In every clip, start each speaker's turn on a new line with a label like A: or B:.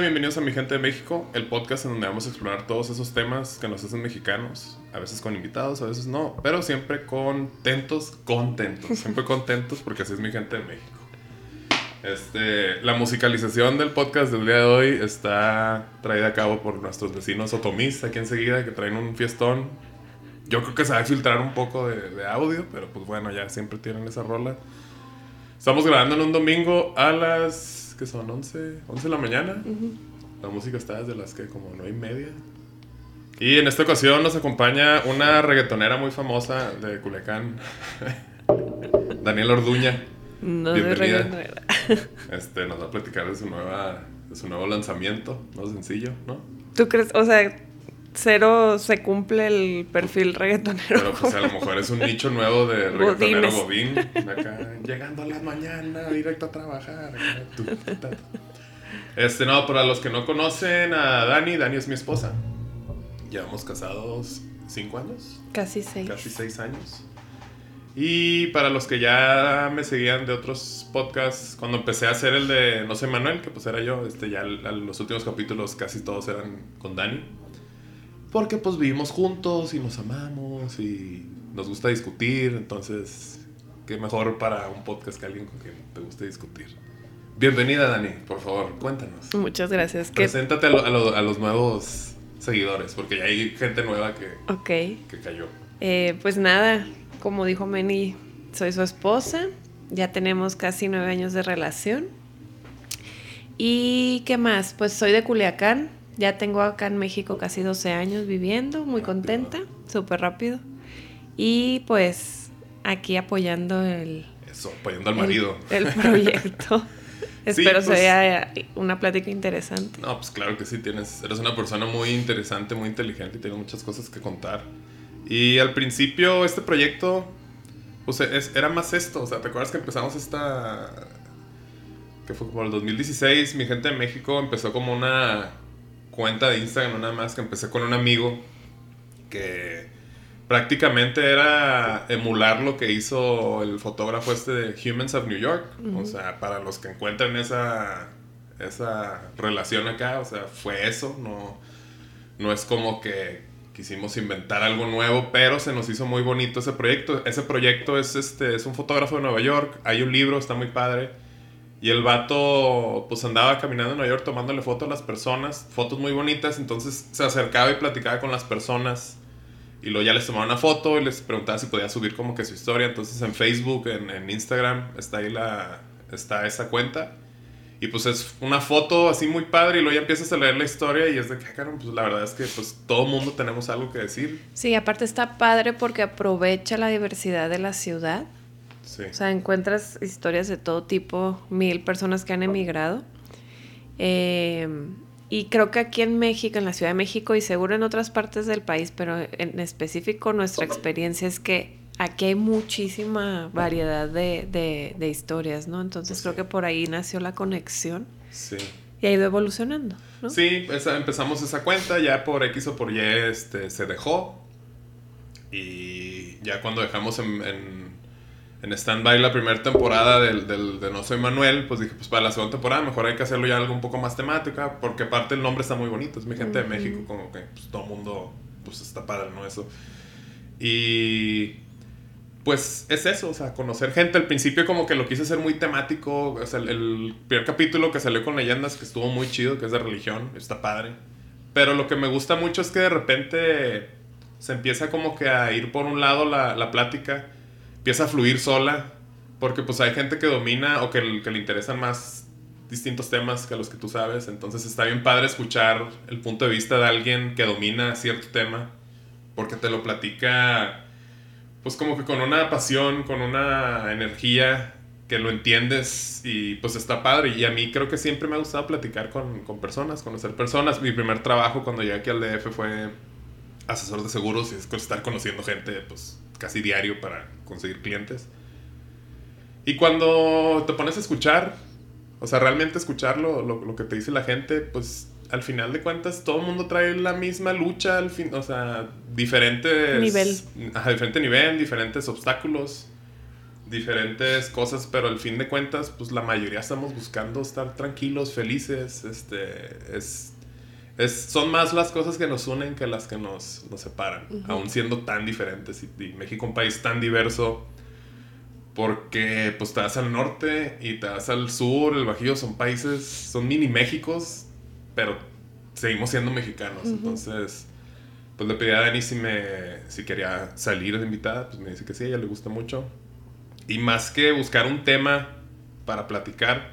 A: Bienvenidos a Mi Gente de México, el podcast en donde vamos a explorar todos esos temas que nos hacen mexicanos, a veces con invitados, a veces no, pero siempre contentos, contentos, siempre contentos porque así es Mi Gente de México. Este, la musicalización del podcast del día de hoy está traída a cabo por nuestros vecinos Otomis, aquí enseguida, que traen un fiestón. Yo creo que se va a filtrar un poco de audio, pero pues bueno, ya siempre tienen esa rola. Estamos grabando en un domingo a las, ¿qué son? 11, 11 de la mañana. La música está desde las que como 9 y media. Y en esta ocasión nos acompaña una reggaetonera muy famosa de Culiacán, Daniela Orduña.
B: No
A: Bienvenida. Este, nos va a platicar de su nueva, de su nuevo lanzamiento, no sencillo, ¿no?
B: ¿Tú crees? O sea, cero se cumple el perfil reggaetonero.
A: Pero pues a lo mejor es un nicho nuevo de reggaetonero godín. Acá, llegando a la mañana, directo a trabajar. acá. Este, no, para los que no conocen a Dani, Dani es mi esposa. Llevamos casados cinco años,
B: Casi seis.
A: casi seis años. Y para los que ya me seguían de otros podcasts, cuando empecé a hacer el de No sé Manuel, que pues era yo, este, ya los últimos capítulos casi todos eran con Dani. Porque pues vivimos juntos y nos amamos y nos gusta discutir, entonces, qué mejor para un podcast que alguien con quien te guste discutir. Bienvenida Dani, por favor, cuéntanos.
B: Muchas gracias.
A: Preséntate a, lo- a lo- a los nuevos seguidores, porque ya hay gente nueva que,
B: Ok.
A: que cayó.
B: Eh, pues nada, como dijo Meni, soy su esposa. Ya tenemos casi nueve años de relación. ¿Y qué más? Pues soy de Culiacán. Ya tengo acá en México casi 12 años viviendo, muy contenta, súper rápido. Y pues aquí apoyando el,
A: Eso, apoyando al marido.
B: el, el proyecto. Espero
A: pues-
B: sea una plática interesante.
A: No, pues claro que sí, tienes, eres una persona muy interesante, muy inteligente y tienes muchas cosas que contar. Y al principio este proyecto, pues es- era más esto, o sea, ¿te acuerdas que empezamos esta... que fue como el 2016, mi gente de México empezó como una cuenta de Instagram, nada más, que empecé con un amigo que prácticamente era emular lo que hizo el fotógrafo este de Humans of New York. O sea, para los que encuentran esa, esa relación acá, o sea, fue eso. No, no es como que quisimos inventar algo nuevo, pero se nos hizo muy bonito ese proyecto. Ese proyecto es, este, es un fotógrafo de Nueva York. Hay un libro, está muy padre. Y el vato, pues andaba caminando en Nueva York tomándole fotos a las personas, fotos muy bonitas, entonces se acercaba y platicaba con las personas. Y luego ya les tomaba una foto y les preguntaba si podía subir como que su historia. Entonces en Facebook, en, Instagram, está ahí la, está esa cuenta. Y pues es una foto así muy padre y luego ya empiezas a leer la historia y es de que, "Ah, cabrón, pues la verdad es que pues todo mundo tenemos algo que decir.
B: Sí, aparte está padre porque aprovecha la diversidad de la ciudad.
A: Sí.
B: O sea, encuentras historias de todo tipo, mil personas que han emigrado. Eh, y creo que aquí en México, en la Ciudad de México y seguro en otras partes del país, pero en específico nuestra experiencia es que aquí hay muchísima variedad de, de- de historias, ¿no? Entonces creo que por ahí nació la conexión
A: Sí.
B: y ha ido evolucionando, ¿no?
A: Sí, esa- empezamos esa cuenta, ya por X o por Y este, se dejó. Y ya cuando dejamos en, en, en stand-by la primera temporada del, del- de No Soy Manuel, pues dije, pues para la segunda temporada mejor hay que hacerlo ya algo un poco más temática, porque aparte el nombre está muy bonito, es mi gente de
B: Ujú.
A: México, como que pues, todo el mundo, pues está padre, ¿no? Eso. Y pues es eso, o sea, conocer gente. Al principio como que lo quise hacer muy temático. O sea, el, el primer capítulo que salió con leyendas, que estuvo muy chido, que es de religión, está padre. Pero lo que me gusta mucho es que de repente se empieza como que a ir por un lado la, la plática, empieza a fluir sola, porque pues hay gente que domina o que, le interesan más distintos temas que los que tú sabes. Entonces está bien padre escuchar el punto de vista de alguien que domina cierto tema, porque te lo platica pues como que con una pasión, con una energía que lo entiendes y pues está padre. Y a mí creo que siempre me ha gustado platicar con, con personas, conocer personas. Mi primer trabajo cuando llegué aquí al DF fue asesor de seguros y es estar conociendo gente pues casi diario para conseguir clientes. Y cuando te pones a escuchar, o sea, realmente escuchar lo, lo, lo que te dice la gente, pues al final de cuentas todo el mundo trae la misma lucha, al fin, o sea, diferentes...
B: Nivel.
A: Ajá, diferente nivel, diferentes obstáculos, diferentes cosas, pero al fin de cuentas, pues la mayoría estamos buscando estar tranquilos, felices, este, es, es son más las cosas que nos unen que las que nos, nos separan, aún siendo tan diferentes y, y México un país tan diverso, porque pues te vas al norte y te vas al sur, el Bajío son países, son mini Méxicos, pero seguimos siendo mexicanos. Entonces, pues le pedí a Dani si, me, si quería salir de invitada, pues me dice que sí, a ella le gusta mucho. Y más que buscar un tema para platicar,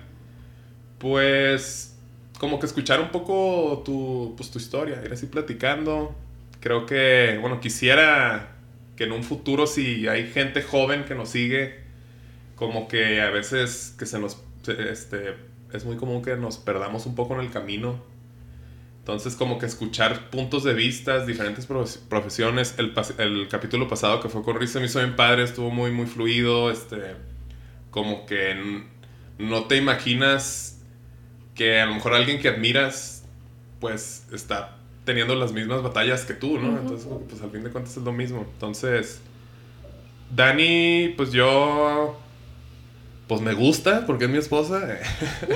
A: pues como que escuchar un poco tu, pues, tu historia, ir así platicando. Creo que, bueno, quisiera que en un futuro si hay gente joven que nos sigue, como que a veces que se nos, este, es muy común que nos perdamos un poco en el camino. Entonces como que escuchar puntos de vista, diferentes profesiones. El, el, capítulo pasado que fue con Risa me hizo bien padre, estuvo muy, muy fluido. Este, como que no te imaginas que a lo mejor alguien que admiras, pues está teniendo las mismas batallas que tú, ¿no? Entonces, pues al fin de cuentas es lo mismo. Entonces, Dani, pues yo pues me gusta porque es mi esposa.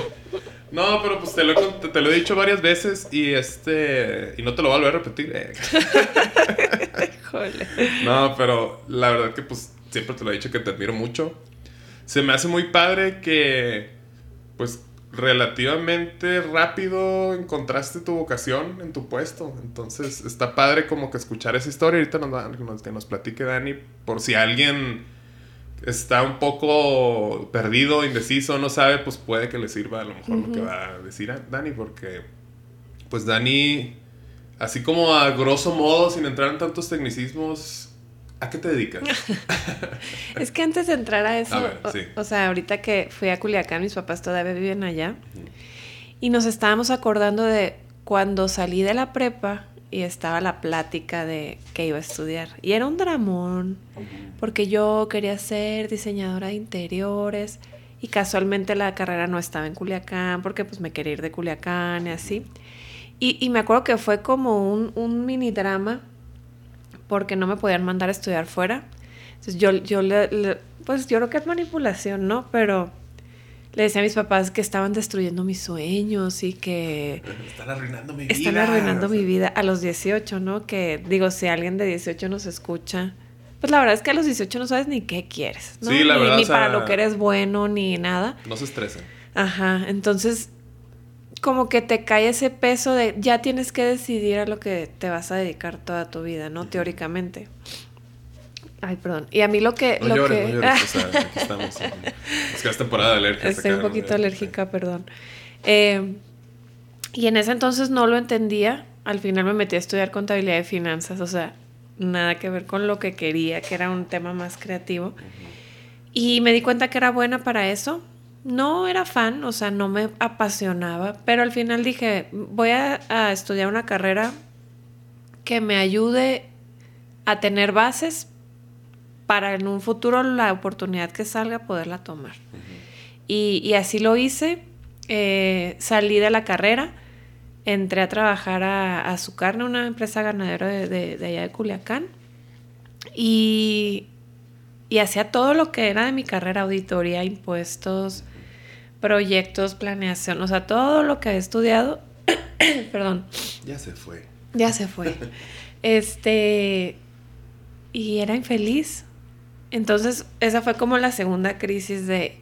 A: no, pero pues te lo, te, lo, he dicho varias veces y este y no te lo voy a volver a repetir. Eh. no, pero la verdad que pues siempre te lo he dicho que te admiro mucho. Se me hace muy padre que pues relativamente rápido encontraste tu vocación en tu puesto. Entonces está padre como que escuchar esa historia. Ahorita nos, que nos platique Dani por si alguien está un poco perdido, indeciso, no sabe, pues puede que le sirva a lo mejor lo que va a decir a Dani, porque pues Dani, así como a grosso modo, sin entrar en tantos tecnicismos, ¿a qué te dedicas?
B: es que antes de entrar a eso, o, sea, ahorita que fui a Culiacán, mis papás todavía viven allá, y nos estábamos acordando de cuando salí de la prepa, y estaba la plática de que iba a estudiar. Y era un dramón, porque yo quería ser diseñadora de interiores y casualmente la carrera no estaba en Culiacán, porque pues me quería ir de Culiacán y así. Y, me acuerdo que fue como un, un, mini drama, porque no me podían mandar a estudiar fuera. Entonces yo, yo le, pues yo creo que es manipulación, ¿no? Pero le decía a mis papás que estaban destruyendo mis sueños y que...
A: Están arruinando mi vida.
B: Están arruinando mi vida a los 18, ¿no? Que digo, si alguien de 18 nos escucha, pues la verdad es que a los 18 no sabes ni qué quieres, ¿no?
A: Sí, la
B: ni,
A: verdad.
B: Ni para lo que eres bueno, ni nada.
A: No se estresen.
B: Ajá, entonces como que te cae ese peso de ya tienes que decidir a lo que te vas a dedicar toda tu vida, ¿no? Teóricamente. Ay, perdón. Y a mí lo que...
A: No
B: lo
A: llores,
B: que...
A: no llores. O sea, aquí estamos. Es que es temporada de alergia.
B: Estoy un poquito alérgica, perdón. Eh, y en ese entonces no lo entendía. Al final me metí a estudiar contabilidad de finanzas. O sea, nada que ver con lo que quería, que era un tema más creativo. Y me di cuenta que era buena para eso. No era fan, o sea, no me apasionaba. Pero al final dije, voy a, a estudiar una carrera que me ayude a tener bases para en un futuro la oportunidad que salga poderla tomar. y, así lo hice. Eh, salí de la carrera, entré a trabajar a, su carne, una empresa ganadera de, allá de Culiacán. Y, y hacía todo lo que era de mi carrera, auditoría, impuestos, proyectos, planeación, o sea, todo lo que he estudiado. Perdón.
A: Ya se fue.
B: Ya se fue. este. Y era infeliz. Entonces, esa fue como la segunda crisis de...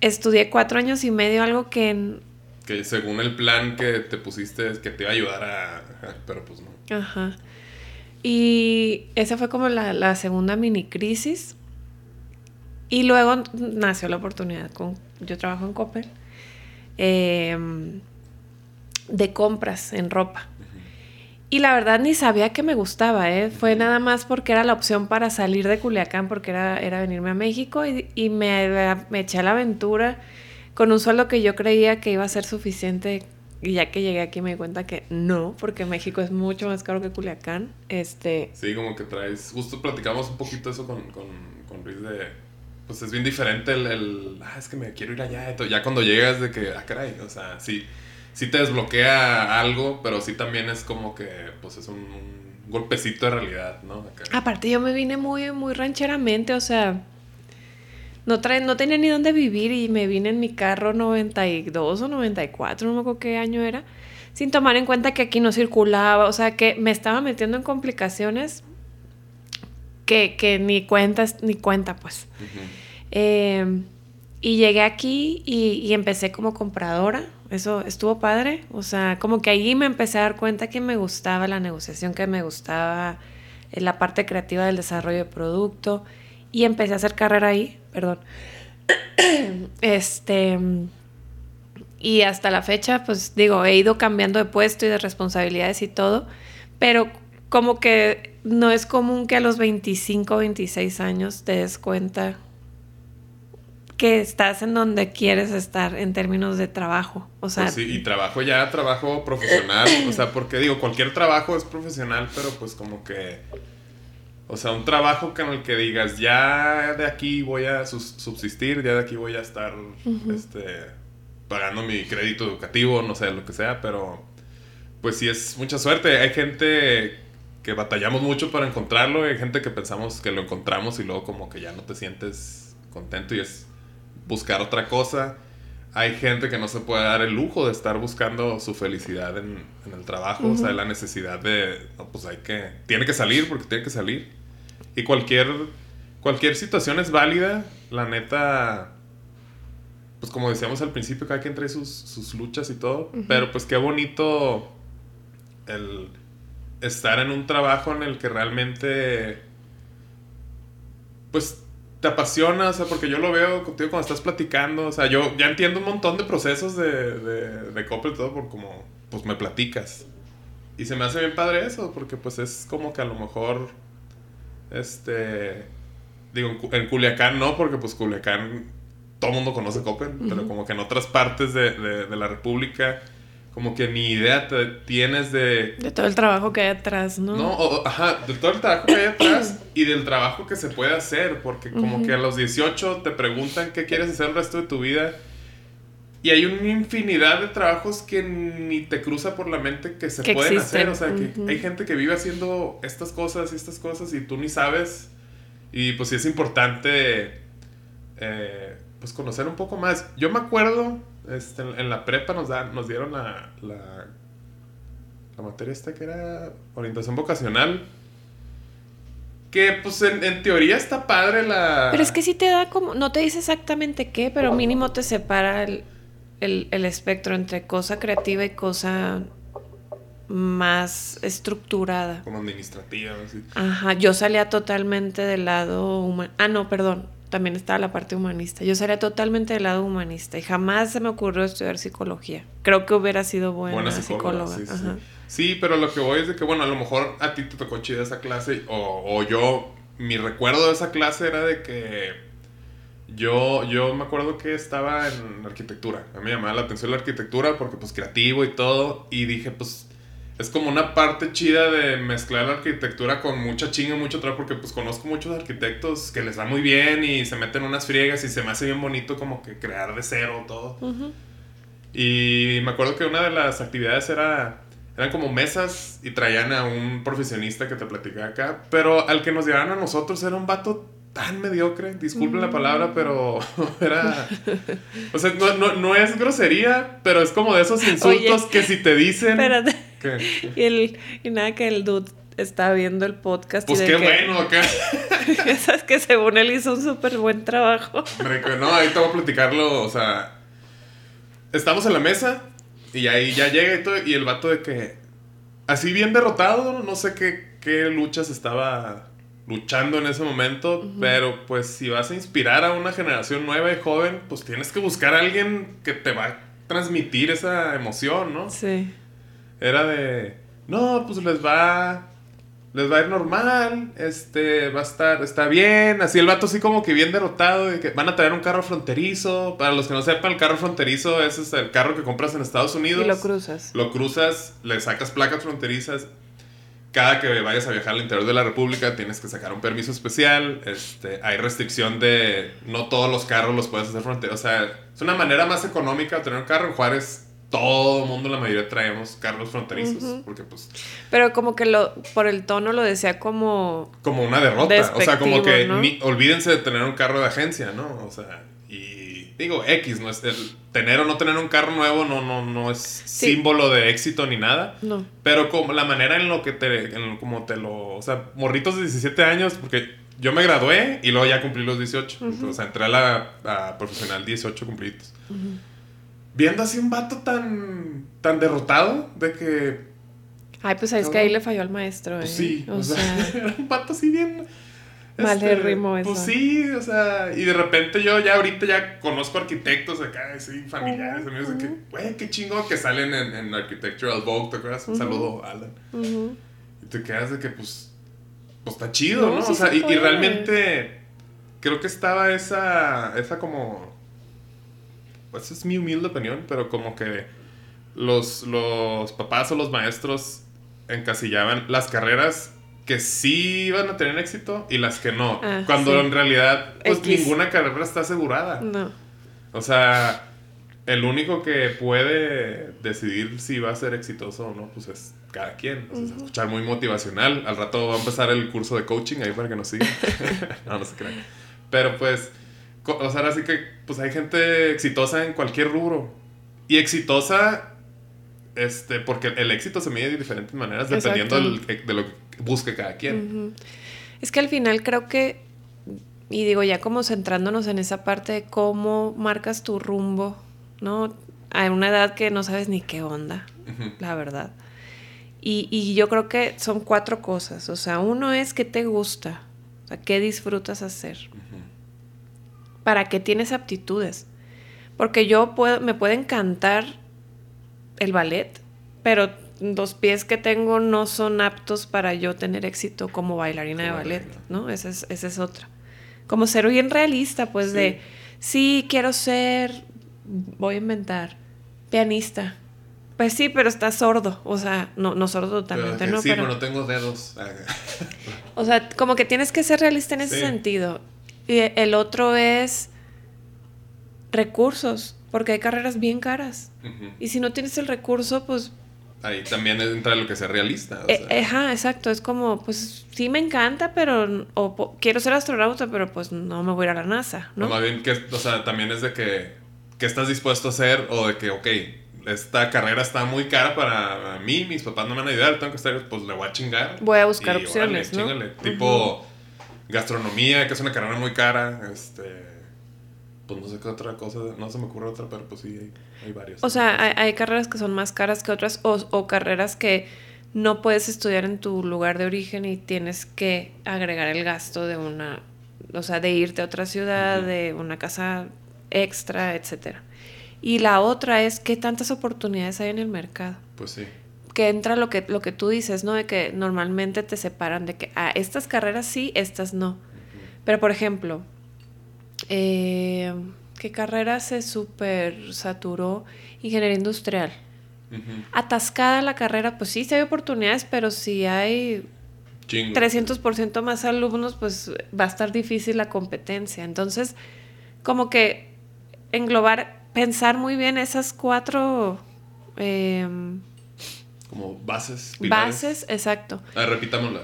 B: Estudié cuatro años y medio, algo que...
A: Que según el plan que te pusiste, es que te iba a ayudar a... Pero pues no.
B: Ajá. Y esa fue como la, segunda mini crisis. Y luego nació la oportunidad con... Yo trabajo en Coppel. Em, de compras en ropa. Y la verdad ni sabía que me gustaba, ¿eh? Fue nada más porque era la opción para salir de Culiacán, porque era, era venirme a México y, me, me, eché a la aventura con un sueldo que yo creía que iba a ser suficiente. Y ya que llegué aquí me di cuenta que no, porque México es mucho más caro que Culiacán. Este...
A: Sí, como que traes... Justo platicamos un poquito eso con, con, con Luis de... Pues es bien diferente el, el... Ah, es que me quiero ir allá. Ya cuando llegas de que... Ah, caray. O sea, sí sí te desbloquea algo, pero sí también es como que, pues es un, golpecito de realidad, ¿no?
B: Aparte yo me vine muy, muy rancheramente, o sea, no, trae, no tenía ni dónde vivir y me vine en mi carro 92 o 94, no me acuerdo qué año era, sin tomar en cuenta que aquí no circulaba, o sea, que me estaba metiendo en complicaciones que, que ni cuentas, ni cuenta, pues. eh, y llegué aquí y, y, empecé como compradora. Eso estuvo padre. O sea, como que ahí me empecé a dar cuenta que me gustaba la negociación, que me gustaba eh, la parte creativa del desarrollo de producto. Y empecé a hacer carrera ahí, perdón. este. Y hasta la fecha, pues digo, he ido cambiando de puesto y de responsabilidades y todo. Pero como que no es común que a los 25, 26 años te des cuenta que estás en donde quieres estar en términos de trabajo. O sea,
A: pues sí, y trabajo ya, trabajo profesional. o sea, porque digo, cualquier trabajo es profesional, pero pues como que. O sea, un trabajo con el que digas, ya de aquí voy a subsistir, ya de aquí voy a estar este, pagando mi crédito educativo, no sé, lo que sea, pero pues sí es mucha suerte. Hay gente que batallamos mucho para encontrarlo, hay gente que pensamos que lo encontramos y luego como que ya no te sientes contento y es buscar otra cosa. Hay gente que no se puede dar el lujo de estar buscando su felicidad en, en el trabajo, uh -huh. o sea, la necesidad de, no, pues hay que, tiene que salir porque tiene que salir. Y cualquier, cualquier situación es válida, la neta, pues como decíamos al principio, cada quien trae sus, sus luchas y todo, uh -huh. pero pues qué bonito el estar en un trabajo en el que realmente, pues te apasiona, o sea, porque yo lo veo contigo cuando estás platicando, o sea, yo ya entiendo un montón de procesos de, de, de Coppel y todo por como, pues me platicas. Y se me hace bien padre eso, porque pues es como que a lo mejor, este, digo, en Culiacán no, porque pues Culiacán todo el mundo conoce Coppel, uh -huh. pero como que en otras partes de, de, de la República como que ni idea te tienes de...
B: De todo el trabajo que hay atrás, ¿no?
A: No, o, ajá, de todo el trabajo que hay atrás y del trabajo que se puede hacer, porque como uh -huh. que a los 18 te preguntan qué quieres hacer el resto de tu vida y hay una infinidad de trabajos que ni te cruza por la mente que se que pueden existen. hacer, o sea, uh -huh. que hay gente que vive haciendo estas cosas y estas cosas y tú ni sabes y pues sí es importante eh, pues conocer un poco más. Yo me acuerdo este, en la prepa nos, da, nos dieron la, la, la materia esta que era orientación vocacional. Que pues en, en, teoría está padre la...
B: Pero es que sí te da como, no te dice exactamente qué, pero mínimo te separa el, el, el espectro entre cosa creativa y cosa más estructurada.
A: Como administrativa, así.
B: Ajá, yo salía totalmente del lado humano. Ah, no, perdón también estaba la parte humanista. Yo salía totalmente del lado humanista y jamás se me ocurrió estudiar psicología. Creo que hubiera sido buena, buena psicóloga.
A: psicóloga. Sí, sí. sí, pero lo que voy es de que, bueno, a lo mejor a ti te tocó chida esa clase o, o yo, mi recuerdo de esa clase era de que yo, yo me acuerdo que estaba en arquitectura. A mí me llamaba la atención la arquitectura porque pues creativo y todo y dije pues es como una parte chida de mezclar la arquitectura con mucha chinga, mucho trabajo, porque pues conozco muchos arquitectos que les va muy bien y se meten unas friegas y se me hace bien bonito como que crear de cero todo. Uh -huh. Y me acuerdo que una de las actividades era, eran como mesas y traían a un profesionista que te platicaba acá, pero al que nos llevaban a nosotros era un vato tan mediocre, disculpen mm. la palabra, pero era... O sea, no, no, no, es grosería, pero es como de esos insultos Oye, que si te dicen...
B: Espérate. ¿Qué? Y, el, y nada, que el dude está viendo el podcast.
A: Pues
B: y
A: qué
B: que,
A: bueno, acá.
B: Sabes que según él hizo un súper buen trabajo.
A: No, ahí te voy a platicarlo, o sea... Estamos en la mesa y ahí ya llega y todo, y el vato de que... Así bien derrotado, no sé qué, qué luchas estaba luchando en ese momento, uh -huh. pero pues si vas a inspirar a una generación nueva y joven, pues tienes que buscar a alguien que te va a transmitir esa emoción, ¿no?
B: Sí.
A: Era de, no, pues les va les va a ir normal, este, va a estar, está bien, así el vato así como que bien derrotado, de que van a traer un carro fronterizo, para los que no sepan, el carro fronterizo es el carro que compras en Estados Unidos.
B: Y lo cruzas.
A: Lo cruzas, le sacas placas fronterizas, cada que vayas a viajar al interior de la República tienes que sacar un permiso especial. Este, hay restricción de no todos los carros los puedes hacer frontera. O sea, es una manera más económica de tener un carro. En Juárez todo el mundo, la mayoría traemos carros fronterizos, porque pues...
B: Pero como que lo, por el tono lo decía como...
A: Como una derrota, o sea, como que ni, olvídense de tener un carro de agencia, ¿no? O sea, y digo, X, no es el tener o no tener un carro nuevo no, no, no es símbolo de éxito ni nada.
B: No.
A: Pero como la manera en lo que te, en como te lo, o sea, morritos de 17 años, porque yo me gradué y luego ya cumplí los 18. O sea, entré a la profesional 18 cumplidos viendo así un vato tan, tan derrotado de que...
B: Ay, pues es que ahí le falló al maestro,
A: pues
B: ¿eh?
A: sí, o, sea, era un vato así bien...
B: Mal de este, ritmo
A: eso. Pues sí, o sea, y de repente yo ya ahorita ya conozco arquitectos acá, sí, familiares, amigos, de que, güey, qué chingo que salen en, en Architectural Vogue, ¿te acuerdas? Un saludo, Alan. Y te quedas de que, pues, pues está chido, ¿no? o sea, y, y, realmente creo que estaba esa, esa como pues es mi humilde opinión, pero como que los, los papás o los maestros encasillaban las carreras que sí iban a tener éxito y las que no. Ah, cuando en realidad, pues ninguna carrera está asegurada.
B: No.
A: O sea, el único que puede decidir si va a ser exitoso o no, pues es cada quien. escuchar muy motivacional. Al rato va a empezar el curso de coaching ahí para que nos sigan. no, no se crean. Pero pues o sea, así que pues hay gente exitosa en cualquier rubro. Y exitosa, este, porque el éxito se mide de diferentes maneras dependiendo de lo que busque cada quien.
B: Es que al final creo que, y digo ya como centrándonos en esa parte de cómo marcas tu rumbo, ¿no? A una edad que no sabes ni qué onda, la verdad. Y, y, yo creo que son cuatro cosas. O sea, uno es qué te gusta, o sea, qué disfrutas hacer para qué tienes aptitudes. Porque yo puedo, me puede encantar el ballet, pero los pies que tengo no son aptos para yo tener éxito como bailarina de ballet, ¿no? Esa es, esa es otra. Como ser bien realista, pues de, sí, quiero ser, voy a inventar, pianista. Pues sí, pero está sordo, o sea, no, no sordo totalmente, ¿no?
A: Sí, pero no tengo dedos.
B: o sea, como que tienes que ser realista en ese sentido. Y el otro es recursos, porque hay carreras bien caras. Y si no tienes el recurso, pues...
A: Ahí también entra lo que sea realista.
B: Eh, ajá, exacto. Es como, pues sí me encanta, pero... O quiero ser astronauta, pero pues no me voy a ir a la NASA, ¿no?
A: más bien que, o sea, también es de que... ¿Qué estás dispuesto a hacer? O de que, ok, esta carrera está muy cara para mí, mis papás no me van a ayudar, tengo que estar, pues le voy a chingar.
B: Voy a buscar opciones, ¿no?
A: Tipo gastronomía, que es una carrera muy cara, este, pues no sé qué otra cosa, no se me ocurre otra, pero pues sí, hay, hay varias.
B: O sea, hay, carreras que son más caras que otras o, carreras que no puedes estudiar en tu lugar de origen y tienes que agregar el gasto de una, o sea, de irte a otra ciudad, de una casa extra, etcétera. Y la otra es qué tantas oportunidades hay en el mercado.
A: Pues sí
B: que entra lo que, lo que tú dices, ¿no? De que normalmente te separan de que, ah, estas carreras sí, estas no. Pero, por ejemplo, eh, ¿qué carrera se super saturó? Ingeniería industrial. Atascada la carrera, pues sí, sí hay oportunidades, pero si hay 300% más alumnos, pues va a estar difícil la competencia. Entonces, como que englobar, pensar muy bien esas cuatro... Eh,
A: como bases.
B: Bases, exacto.
A: Ah, repitámosla.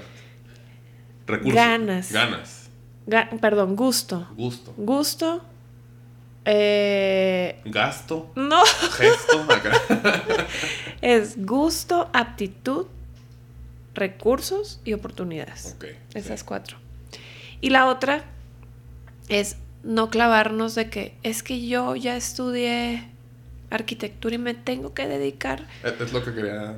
A: Recursos.
B: Ganas.
A: Ganas.
B: perdón, gusto.
A: Gusto.
B: Gusto. Eh,
A: Gasto.
B: No.
A: Gesto.
B: es gusto, aptitud, recursos y oportunidades.
A: Ok.
B: Esas cuatro. Y la otra es no clavarnos de que es que yo ya estudié arquitectura y me tengo que dedicar.
A: Es lo que quería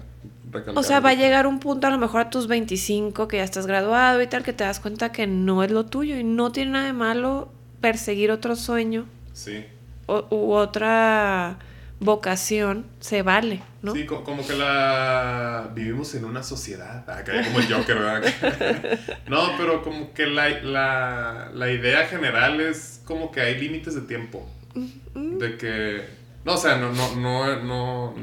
A: recalcar.
B: O sea, va a llegar un punto a lo mejor a tus 25 que ya estás graduado y tal, que te das cuenta que no es lo tuyo y no tiene nada de malo perseguir otro sueño.
A: Sí.
B: u otra vocación, se vale, ¿no?
A: Sí, como que la vivimos en una sociedad, acá como el Joker, ¿verdad? no, pero como que la, la, la idea general es como que hay límites de tiempo. De que no, o sea, no, no, no, no.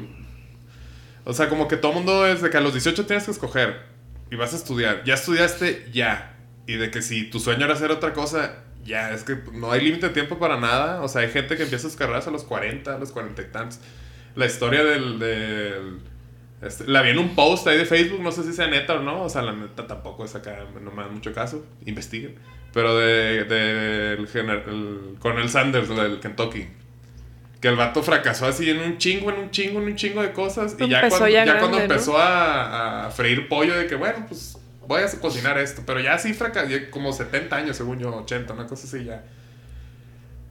A: O sea, como que todo mundo es de que a los 18 tienes que escoger y vas a estudiar. Ya estudiaste, ya. Y de que si tu sueño era hacer otra cosa, ya. Es que no hay límite de tiempo para nada. O sea, hay gente que empieza sus carreras a los 40, a los 40 y tantos. la historia del... del este, la vi en un post ahí de Facebook, no sé si sea neta o no, o sea, la neta tampoco es acá, no me da mucho caso, investiguen. Pero de, de el, el Sanders, del Kentucky. Que el vato fracasó así en un chingo, en un chingo, en un chingo de cosas. y ya cuando, ya, cuando empezó a, a, freír pollo, de que bueno, pues voy a cocinar esto. Pero ya sí fracasó, como 70 años, según yo, 80, una cosa así ya.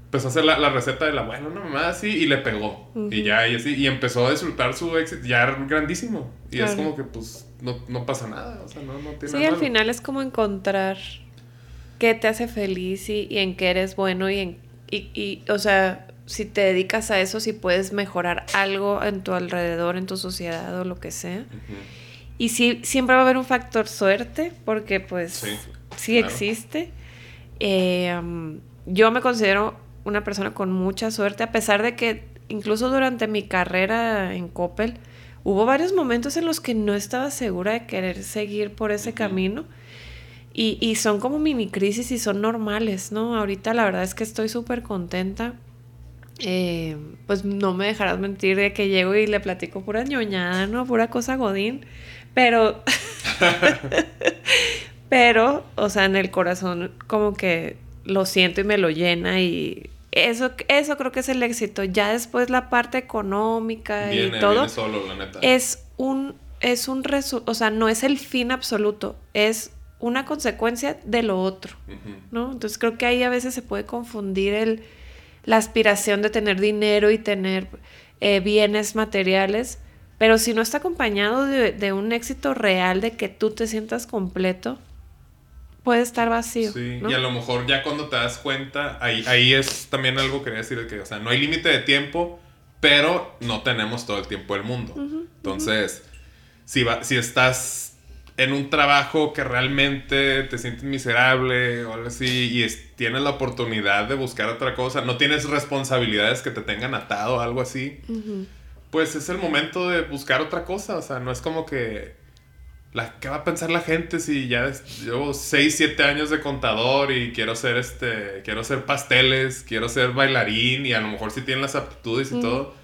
A: Empezó a hacer la, la receta del abuelo, una mamá así, y le pegó. Y ya, y así, y empezó a disfrutar su éxito, ya grandísimo. Y es como que, pues, no, no, pasa nada, o sea, no, no tiene
B: Sí, al final es como encontrar qué te hace feliz y, y en qué eres bueno y en, y, y, o sea, si te dedicas a eso, si puedes mejorar algo en tu alrededor, en tu sociedad o lo que sea. Y sí, siempre va a haber un factor suerte, porque pues sí, existe. Eh, yo me considero una persona con mucha suerte, a pesar de que incluso durante mi carrera en Coppel, hubo varios momentos en los que no estaba segura de querer seguir por ese camino. Y, y, son como mini crisis y son normales, ¿no? Ahorita la verdad es que estoy súper contenta eh, pues no me dejarás mentir de que llego y le platico pura ñoñada, ¿no? Pura cosa godín. Pero, pero, o sea, en el corazón como que lo siento y me lo llena y eso, eso creo que es el éxito. Ya después la parte económica y todo es un, es un o sea, no es el fin absoluto, es una consecuencia de lo otro, ¿no? Entonces creo que ahí a veces se puede confundir el la aspiración de tener dinero y tener eh, bienes materiales, pero si no está acompañado de, un éxito real, de que tú te sientas completo, puede estar vacío.
A: Sí, y a lo mejor ya cuando te das cuenta, ahí, ahí es también algo que quería decir, que, o sea, no hay límite de tiempo, pero no tenemos todo el tiempo del mundo. Entonces, si, va, si estás en un trabajo que realmente te sientes miserable o algo así y tienes la oportunidad de buscar otra cosa, no tienes responsabilidades que te tengan atado o algo así, pues es el momento de buscar otra cosa. O sea, no es como que... La, ¿Qué va a pensar la gente si ya llevo 6, 7 años de contador y quiero ser este, quiero ser pasteles, quiero ser bailarín y a lo mejor si tienen las aptitudes y todo?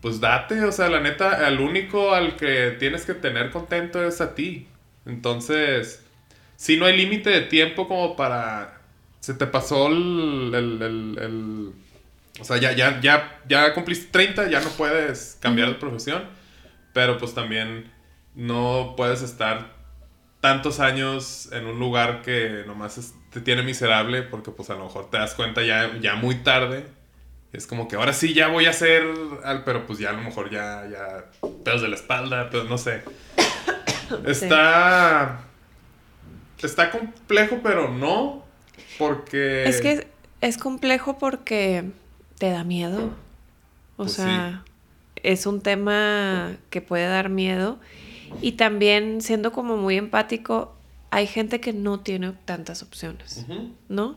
A: Pues date, o sea, la neta, al único al que tienes que tener contento es a ti. Entonces, si no hay límite de tiempo como para... Se te pasó el... el, o sea, ya, ya, ya, ya cumpliste 30, ya no puedes cambiar de profesión, pero pues también no puedes estar tantos años en un lugar que nomás te tiene miserable porque pues a lo mejor te das cuenta ya, ya muy tarde. Es como que ahora sí ya voy a hacer, pero pues ya a lo mejor ya, ya, pedos de la espalda, pero no sé. Está. Está complejo, pero no. Porque.
B: Es que es complejo porque te da miedo. O pues sea, es un tema que puede dar miedo. Y también, siendo como muy empático, hay gente que no tiene tantas opciones. ¿No?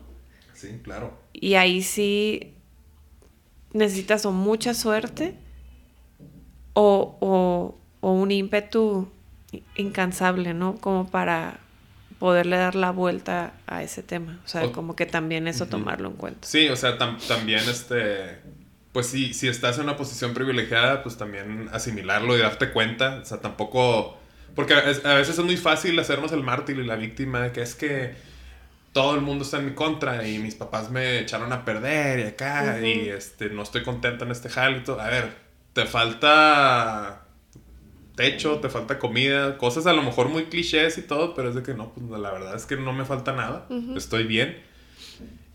A: Sí, claro.
B: Y ahí sí necesitas o mucha suerte o, o, o un ímpetu incansable, ¿no? Como para poderle dar la vuelta a ese tema. O sea, como que también eso tomarlo en cuenta.
A: Sí, o sea, también este... Pues sí, si estás en una posición privilegiada, pues también asimilarlo y darte cuenta. O sea, tampoco... Porque a veces es muy fácil hacernos el mártir y la víctima, que es que todo el mundo está en mi contra y mis papás me echaron a perder y acá y este, no estoy contento en este jale y todo. A ver, te falta techo, te falta comida, cosas a lo mejor muy clichés y todo, pero es de que no, pues la verdad es que no me falta nada, estoy bien.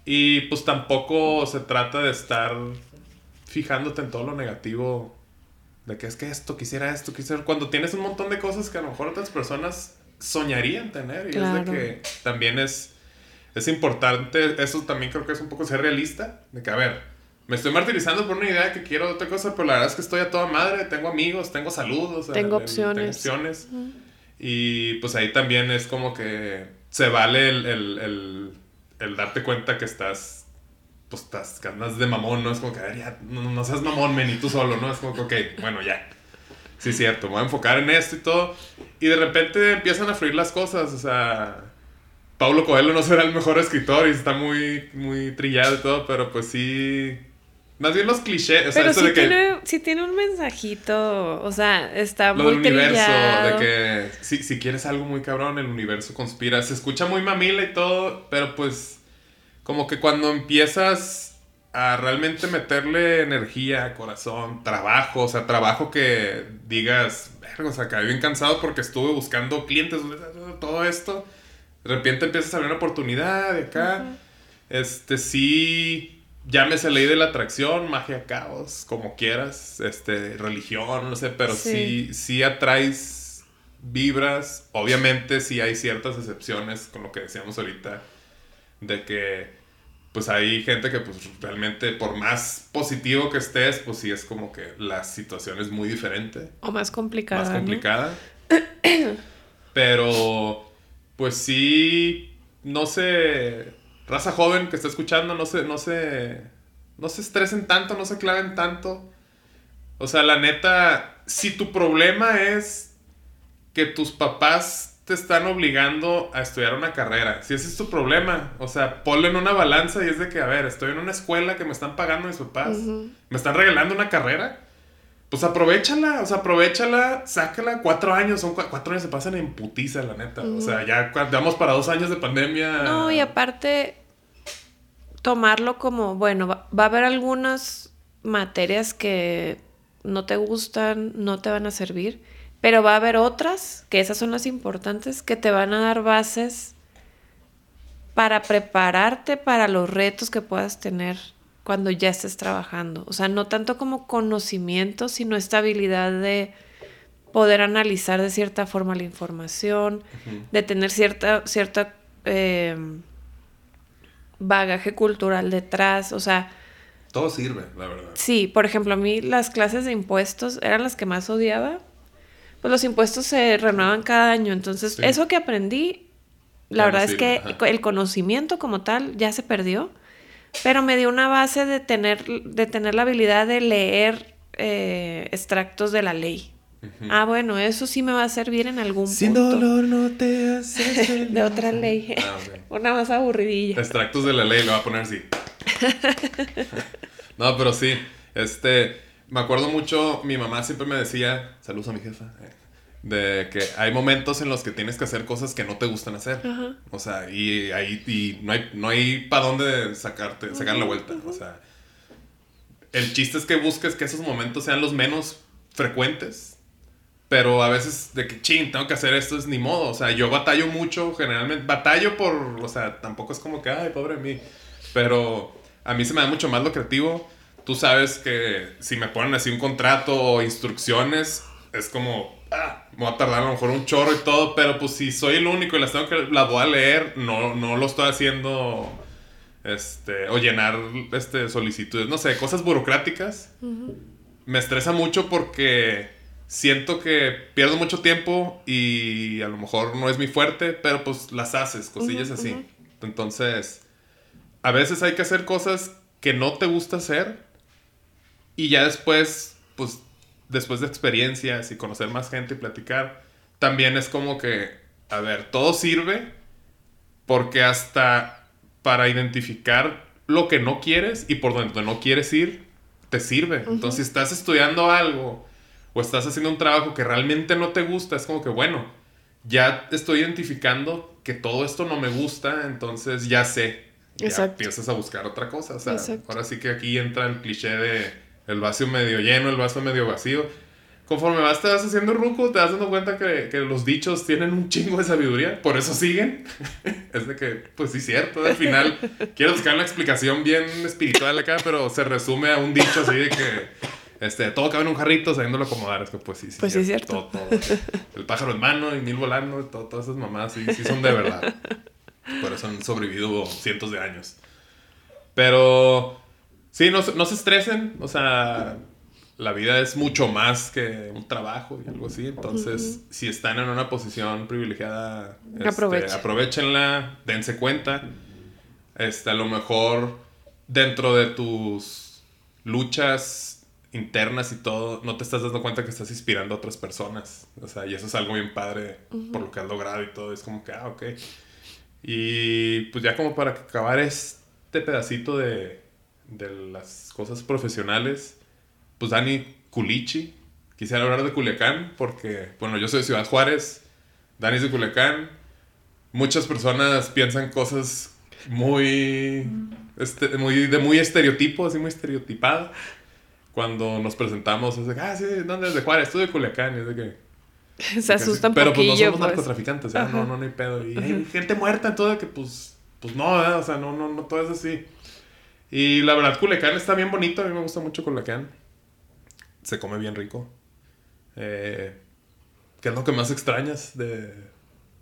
A: Y pues tampoco se trata de estar fijándote en todo lo negativo, de que es que esto, quisiera esto, quisiera... Cuando tienes un montón de cosas que a lo mejor otras personas soñarían tener, y es de que también es, es importante, eso también creo que es un poco ser realista, de que a ver, me estoy martirizando por una idea que quiero otra cosa, pero la verdad es que estoy a toda madre, tengo amigos, tengo salud,
B: tengo opciones.
A: tengo opciones. Y pues ahí también es como que se vale el, el, el, darte cuenta que estás, pues estás, andas de mamón, ¿no? Es como que, a ver, ya, no, seas mamón, men, y tú solo, ¿no? Es como que, ok, bueno, ya. Sí, cierto, me voy a enfocar en esto y todo. Y de repente empiezan a fluir las cosas, o sea... Pablo Coelho no será el mejor escritor y está muy, muy trillado y todo, pero pues sí Más bien los clichés. O sea,
B: Pero
A: eso
B: sí,
A: de que.
B: tiene, sí tiene un mensajito. O sea, está
A: Lo
B: muy
A: del universo,
B: trillado.
A: de que si, si quieres algo muy cabrón, el universo conspira. Se escucha muy mamila y todo, pero pues como que cuando empiezas a realmente meterle energía, corazón, trabajo, o sea, trabajo que digas, verga, o sea, acabé bien cansado porque estuve buscando clientes, todo esto. De repente empiezas a ver una oportunidad de acá. Este, sí, llámese ley de la atracción, magia, caos, como quieras, este, religión, no sé, pero sí,
B: Sí.
A: sí, atraes vibras. Obviamente sí hay ciertas excepciones con lo que decíamos ahorita, de que pues hay gente que pues realmente por más positivo que estés, pues sí es como que la situación es muy diferente
B: O más complicada.
A: más
B: ¿no?
A: complicada. Pero, pues sí, no sé, raza joven que está escuchando, no se, no se, no se estresen tanto, no se claven tanto. O sea, la neta, si tu problema es que tus papás te están obligando a estudiar una carrera, si ese es tu problema, o sea, ponlo en una balanza y es de que, a ver, estoy en una escuela que me están pagando mis papás, me están regalando una carrera, pues aprovechala, o sea, aprovechala, sácala. Cuatro años, son cua- cuatro años se pasan en putiza, la neta. O sea, ya vamos para dos años de pandemia.
B: No, y aparte, tomarlo como, bueno, va, va a haber algunas materias que no te gustan, no te van a servir, pero va a haber otras, que esas son las importantes, que te van a dar bases para prepararte para los retos que puedas tener cuando ya estés trabajando. O sea, no tanto como conocimiento, sino esta habilidad de poder analizar de cierta forma la información, de tener cierta, cierta eh, bagaje cultural detrás. O sea,
A: Todo sirve, la verdad.
B: sí, por ejemplo, a mí las clases de impuestos eran las que más odiaba. Pues los impuestos se renuevan cada año. Entonces,
A: Sí.
B: eso que aprendí, la
A: no
B: verdad es que
A: ajá.
B: el conocimiento como tal ya se perdió. Pero me dio una base de tener, de tener la habilidad de leer eh, extractos de la ley. Ah, bueno, eso sí me va a servir en algún
A: Sin
B: punto.
A: dolor no te haces
B: de otra ley.
A: Ah.
B: Una más aburridilla.
A: Extractos de la ley, lo voy a poner así. no, pero sí, este, me acuerdo mucho, mi mamá siempre me decía, saludos a mi jefa, eh, de que hay momentos en los que tienes que hacer cosas que no te gustan hacer.
B: Ajá.
A: O sea, y ahí y no hay, no hay para dónde sacarte, sacar la vuelta. O sea, el chiste es que busques que esos momentos sean los menos frecuentes. Pero a veces de que, ching, tengo que hacer esto, es ni modo. O sea, yo batallo mucho, generalmente. Batallo por, o sea, tampoco es como que, ay, pobre de mí. Pero a mí se me da mucho más lo creativo. Tú sabes que si me ponen así un contrato o instrucciones, es como, ah, me voy a tardar a lo mejor un chorro y todo. Pero pues si soy el único y las tengo que, las voy a leer, no, no lo estoy haciendo, este, o llenar, este, solicitudes. No sé, cosas burocráticas me estresa mucho porque siento que pierdo mucho tiempo y a lo mejor no es mi fuerte, pero pues las haces, cosillas así. Entonces, a veces hay que hacer cosas que no te gusta hacer y ya después, pues después de experiencias y conocer más gente y platicar, también es como que, a ver, todo sirve porque hasta para identificar lo que no quieres y por donde no quieres ir, te sirve. Entonces, si estás estudiando algo o estás haciendo un trabajo que realmente no te gusta, es como que, bueno, ya estoy identificando que todo esto no me gusta, entonces ya sé. Ya
B: Exacto.
A: empiezas a buscar otra cosa. O sea,
B: Exacto.
A: ahora sí que aquí entra el cliché de el vaso medio lleno, el vaso medio vacío. Conforme vas, te vas haciendo ruco, te vas dando cuenta que, que los dichos tienen un chingo de sabiduría, por eso siguen. es de que, pues sí, cierto, al final quiero buscar una explicación bien espiritual acá, pero se resume a un dicho así de que este, todo cabe en un jarrito sabiéndolo acomodar. Es que, pues sí, sí,
B: Pues sí, cierto.
A: Todo, todo. El pájaro en mano y mil volando, todo- todas esas mamadas sí, sí son de verdad. Por eso han sobrevivido cientos de años. Pero sí, no, se- no se estresen. O sea, la vida es mucho más que un trabajo y algo así. Entonces, si están en una posición privilegiada, este,
B: Aprovechen.
A: aprovechenla, dense cuenta. Este, a lo mejor dentro de tus luchas internas y todo, no te estás dando cuenta que estás inspirando a otras personas. O sea, y eso es algo bien padre por lo que has logrado y todo. Es como que, ah, ok. Y pues ya como para acabar este pedacito de, de las cosas profesionales, pues Dani Culichi. Quisiera hablar de Culiacán porque, bueno, yo soy de Ciudad Juárez, Dani es de Culiacán. Muchas personas piensan cosas muy, este, muy de muy estereotipo, así muy estereotipado. Cuando nos presentamos, es de, ah, sí, ¿dónde es de Juárez? Estoy de Culiacán. Y es de que,
B: Se asustan
A: Pero pues no somos
B: pues.
A: narcotraficantes, ¿eh? No, no, no hay pedo. Y hay gente muerta, todo de que pues, pues no, ¿verdad? o sea, no, no, no, todo es así. Y la verdad, Culiacán está bien bonito, a mí me gusta mucho Culiacán. Se come bien rico. Eh, ¿Qué es lo que más extrañas de,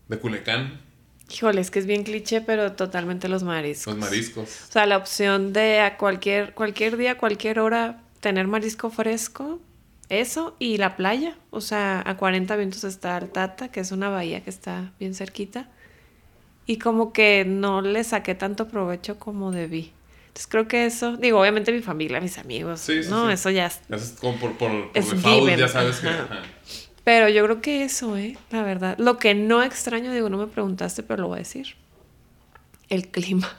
A: de Culiacán?
B: Híjole, es que es bien cliché, pero totalmente los mariscos.
A: Los mariscos.
B: O sea, la opción de a cualquier, cualquier día, cualquier hora, tener marisco fresco, eso, y la playa. O sea, a 40 minutos está Altata, que es una bahía que está bien cerquita. Y como que no le saqué tanto provecho como debí. Entonces creo que eso, digo, obviamente mi familia, mis amigos,
A: Sí, sí,
B: no,
A: sí.
B: eso ya es-
A: Eso es como por, por, por
B: Es
A: default,
B: given,
A: ya sabes que...
B: ajá.
A: ajá.
B: Pero yo creo que eso, ¿eh? La verdad. Lo que no extraño, digo, no me preguntaste, pero lo voy a decir. El clima.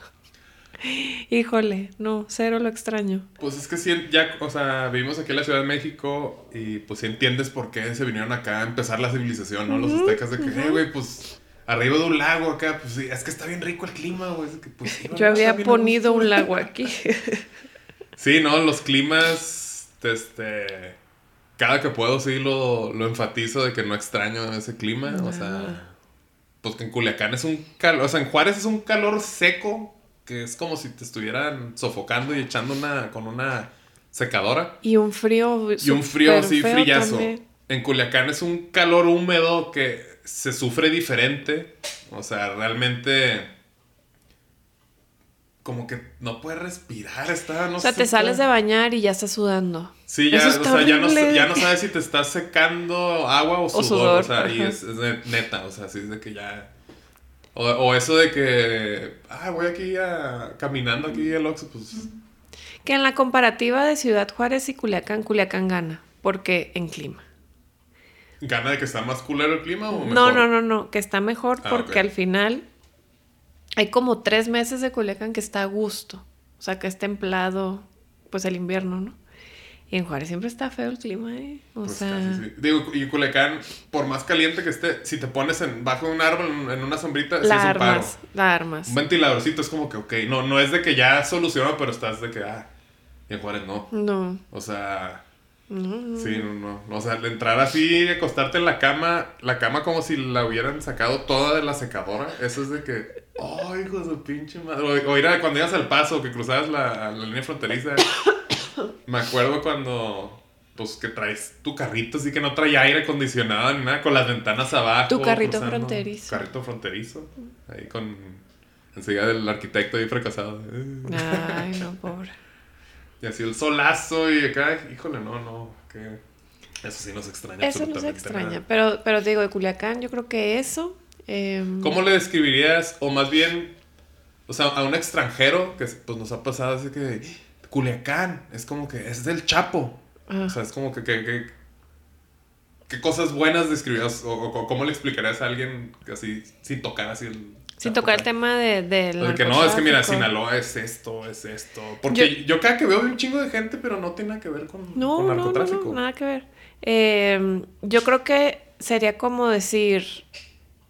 B: Híjole, no, cero lo extraño.
A: Pues es que sí, ya, o sea, vivimos aquí en la Ciudad de México y pues sí entiendes por qué se vinieron acá a empezar la civilización, ¿no? Los aztecas de que, eh, güey, pues arriba de un lago acá, pues sí, es que está bien rico el clima, güey. pues, sí,
B: Yo había ponido un lago aquí.
A: Sí, no, los climas, este, cada que puedo sí lo, lo enfatizo de que no extraño ese clima, o sea,
B: Nada.
A: pues que en Culiacán es un calor, o sea, en Juárez es un calor seco, que es como si te estuvieran sofocando y echando una, con una secadora.
B: Y un frío.
A: Y un frío así, frillazo.
B: también.
A: En Culiacán es un calor húmedo que se sufre diferente. O sea, realmente. Como que no puedes respirar, está, no
B: O sea, te
A: está-
B: sales de bañar y ya estás sudando.
A: Sí, ya, o sea, ya no,
B: horrible.
A: ya no sabes si te estás secando agua o sudor. O,
B: sudor,
A: sea, y
B: ajá.
A: es, es ne- neta, o sea, así es de que ya. O, o eso de que. Ah, voy aquí a. Caminando aquí al Oxxo, pues.
B: Que en la comparativa de Ciudad Juárez y Culiacán, Culiacán gana. Porque en clima.
A: ¿Gana de que está más culero el clima o mejor?
B: No, no, no, no. Que está mejor
A: Ah,
B: porque al final hay como tres meses de Culiacán que está a gusto. O sea, que es templado, pues el invierno, ¿no? Y en Juárez siempre está feo el clima, ¿eh? O
A: Pues
B: sea,
A: casi sí. Digo, y Culiacán, por más caliente que esté, si te pones en, bajo un árbol en, una sombrita, sí
B: la
A: es un paro.
B: armas, la armas.
A: Un ventiladorcito es como que, ok, no, no es de que ya soluciona, pero estás de que, ah, y en Juárez no.
B: No,
A: O sea,
B: no,
A: sí, no, no. O sea, entrar así, acostarte en la cama, la cama como si la hubieran sacado toda de la secadora, eso es de que, ay, hijo de su pinche madre. O, o ir a- cuando ibas al paso, que cruzabas la, la línea fronteriza. Me acuerdo cuando, pues, que traes tu carrito, así que no trae aire acondicionado ni nada, con las ventanas abajo.
B: Tu carrito
A: cruzando.
B: fronterizo.
A: Carrito fronterizo. Ahí con, enseguida del arquitecto ahí fracasado.
B: Ay, no, pobre.
A: Y así el solazo y acá, híjole, no, no, que eso sí nos extraña.
B: Eso no se
A: absolutamente
B: extraña.
A: nada.
B: Pero, pero te digo, de Culiacán, yo creo que eso. em,
A: ¿Cómo le describirías, o más bien, o sea, a un extranjero que pues nos ha pasado así que Culiacán es como que es del Chapo?
B: ah,
A: O sea, es como que, que, que- ¿qué cosas buenas describirías o, o cómo le explicarías a alguien que así sin tocar así el
B: sin tocar el tema de, del
A: O sea, que no, es que mira,
B: narcotráfico.
A: Sinaloa es esto, es esto. Porque yo, cada que veo un chingo de gente, pero no tiene nada que ver con,
B: No,
A: con
B: no, no,
A: narcotráfico.
B: no, nada que ver. Eh, yo creo que sería como decir,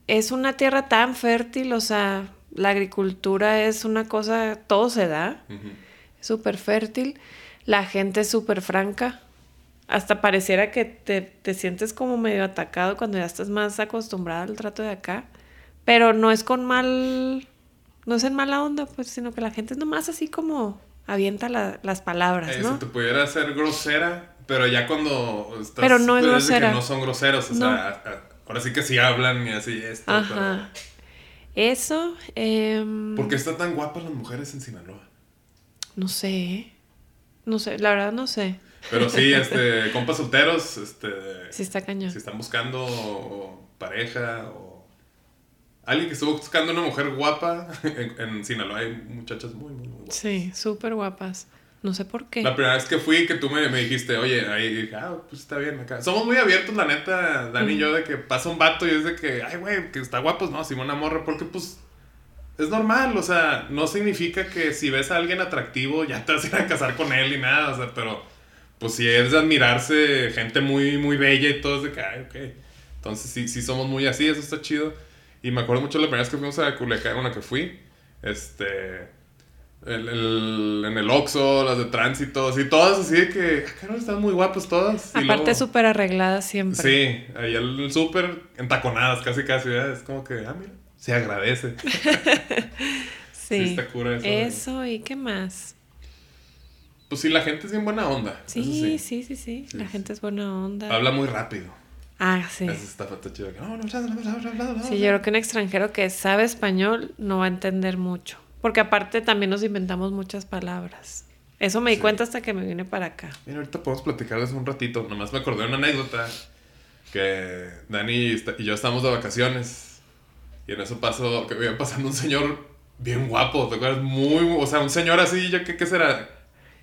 B: es una tierra tan fértil, o sea, la agricultura es una cosa, todo se da,
A: Ujú.
B: súper fértil, la gente es súper franca, hasta pareciera que te, te sientes como medio atacado cuando ya estás más acostumbrada al trato de acá, pero no es con mal, no es en mala onda, pues, sino que la gente es nomás así como avienta la- las palabras,
A: Eh,
B: ¿no?
A: Si te pudiera ser grosera, pero ya cuando estás...
B: Pero no es grosera.
A: que no son groseros, o
B: No.
A: sea, ahora sí que sí hablan y así esto,
B: Ajá. Eso,
A: pero... ¿Por qué están tan guapas las mujeres en Sinaloa?
B: no sé, ¿eh? no sé, la verdad no sé.
A: Pero sí, este, compas solteros, este...
B: Si está cañón.
A: Si están buscando pareja o... Alguien que estuvo buscando una mujer guapa, en, en Sinaloa hay muchachas muy, muy, muy guapas.
B: Sí, súper guapas. No sé por qué.
A: La primera vez que fui, que tú me, me dijiste, oye, ahí dije, ah, pues está bien acá. Somos muy abiertos, la neta, Dani y yo, de que pasa un vato y es de que, ay, güey, que está guapo, no, Simona Morra, porque pues es normal, o sea, no significa que si ves a alguien atractivo ya te vas a ir a casar con él y nada, o sea, pero pues si es de admirarse gente muy, muy bella y todo, es de que, ay, ok. Entonces sí, sí somos muy así, eso está chido. Y me acuerdo mucho la primera vez que fuimos a Culiacán, una que fui, este, el, el, en el Oxxo, las de tránsito, así, todas así de que, acá no están muy guapas todas. Y
B: Aparte súper arregladas siempre.
A: Sí, ahí el súper entaconadas, casi casi, ¿verdad? es como que, ah, mira, se agradece.
B: sí. sí está cura eso. Eso, ¿y qué más?
A: Pues sí, la gente es bien buena onda.
B: Sí, sí, sí, sí, La gente es buena onda.
A: Habla muy rápido.
B: Ah, sí.
A: Eso está chido.
B: Sí, yo creo que un extranjero que sabe español no va a entender mucho. Porque aparte también nos inventamos muchas palabras. Eso me di cuenta hasta que me vine para acá.
A: Mira, ahorita podemos platicarles un ratito. Nomás me acordé de una anécdota que Dani y yo estábamos de vacaciones. Y en eso pasó, que iba pasando un señor bien guapo, ¿te acuerdas? Muy, o sea, un señor así, yo qué, qué será,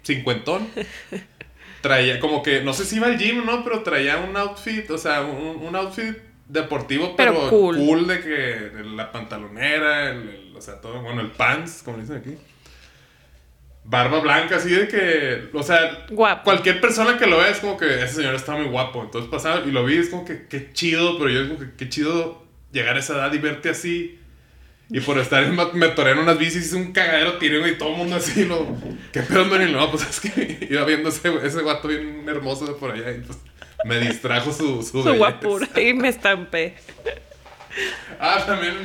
A: cincuentón. traía como que, no sé si iba al gym no, pero traía un outfit, o sea, un, outfit deportivo, pero, cool. de que la pantalonera, el, o sea, todo, bueno, el pants, como dicen aquí. Barba blanca, así de que, o sea, cualquier persona que lo vea es como que ese señor está muy guapo. Entonces pasaba y lo vi, es como que qué chido, pero yo es como que qué chido llegar a esa edad y verte así y por estar en, me atoré en unas bicis, hice un cagadero, tiré, y todo el mundo así, lo, ¿qué pedo, Daniel? No, pues es que iba viendo ese, ese guato bien hermoso de por allá y pues me distrajo su Su,
B: su guapura y me estampé.
A: Ah, también,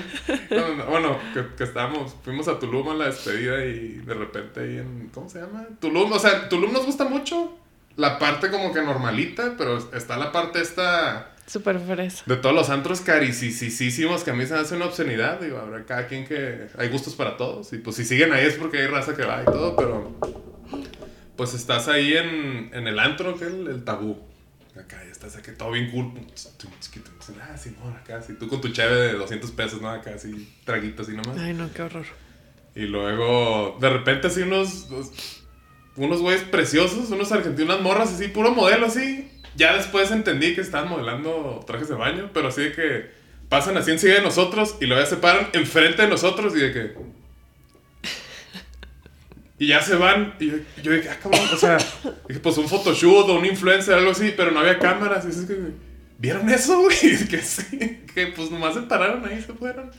A: bueno, que, que, estábamos, fuimos a Tulum a la despedida y de repente ahí en, ¿cómo se llama? Tulum, o sea, Tulum nos gusta mucho, la parte como que normalita, pero está la parte esta
B: Súper fresa.
A: De todos los antros carísimos que a mí se me hace una obscenidad. Digo, habrá cada quien que. Hay gustos para todos. Y pues si siguen ahí es porque hay raza que va y todo, pero. Pues estás ahí en, en el antro, que es el, tabú. Acá ya estás aquí todo bien cool. Ah, Simón, acá, así. Tú con tu cheve de 200 pesos, ¿no? Acá, así, traguitos y nomás.
B: Ay, no, qué horror.
A: Y luego, de repente, así unos. Unos güeyes preciosos, unos argentinos, unas morras así, puro modelo así ya después entendí que estaban modelando trajes de baño, pero así de que pasan así enseguida de nosotros y luego ya se paran enfrente de nosotros y de que. Y ya se van. Y yo, dije, ah, cabrón, o sea, dije, pues un photoshoot o un influencer, algo así, pero no había cámaras. Y es que, ¿vieron eso, güey? Que sí, que pues nomás se pararon ahí se fueron.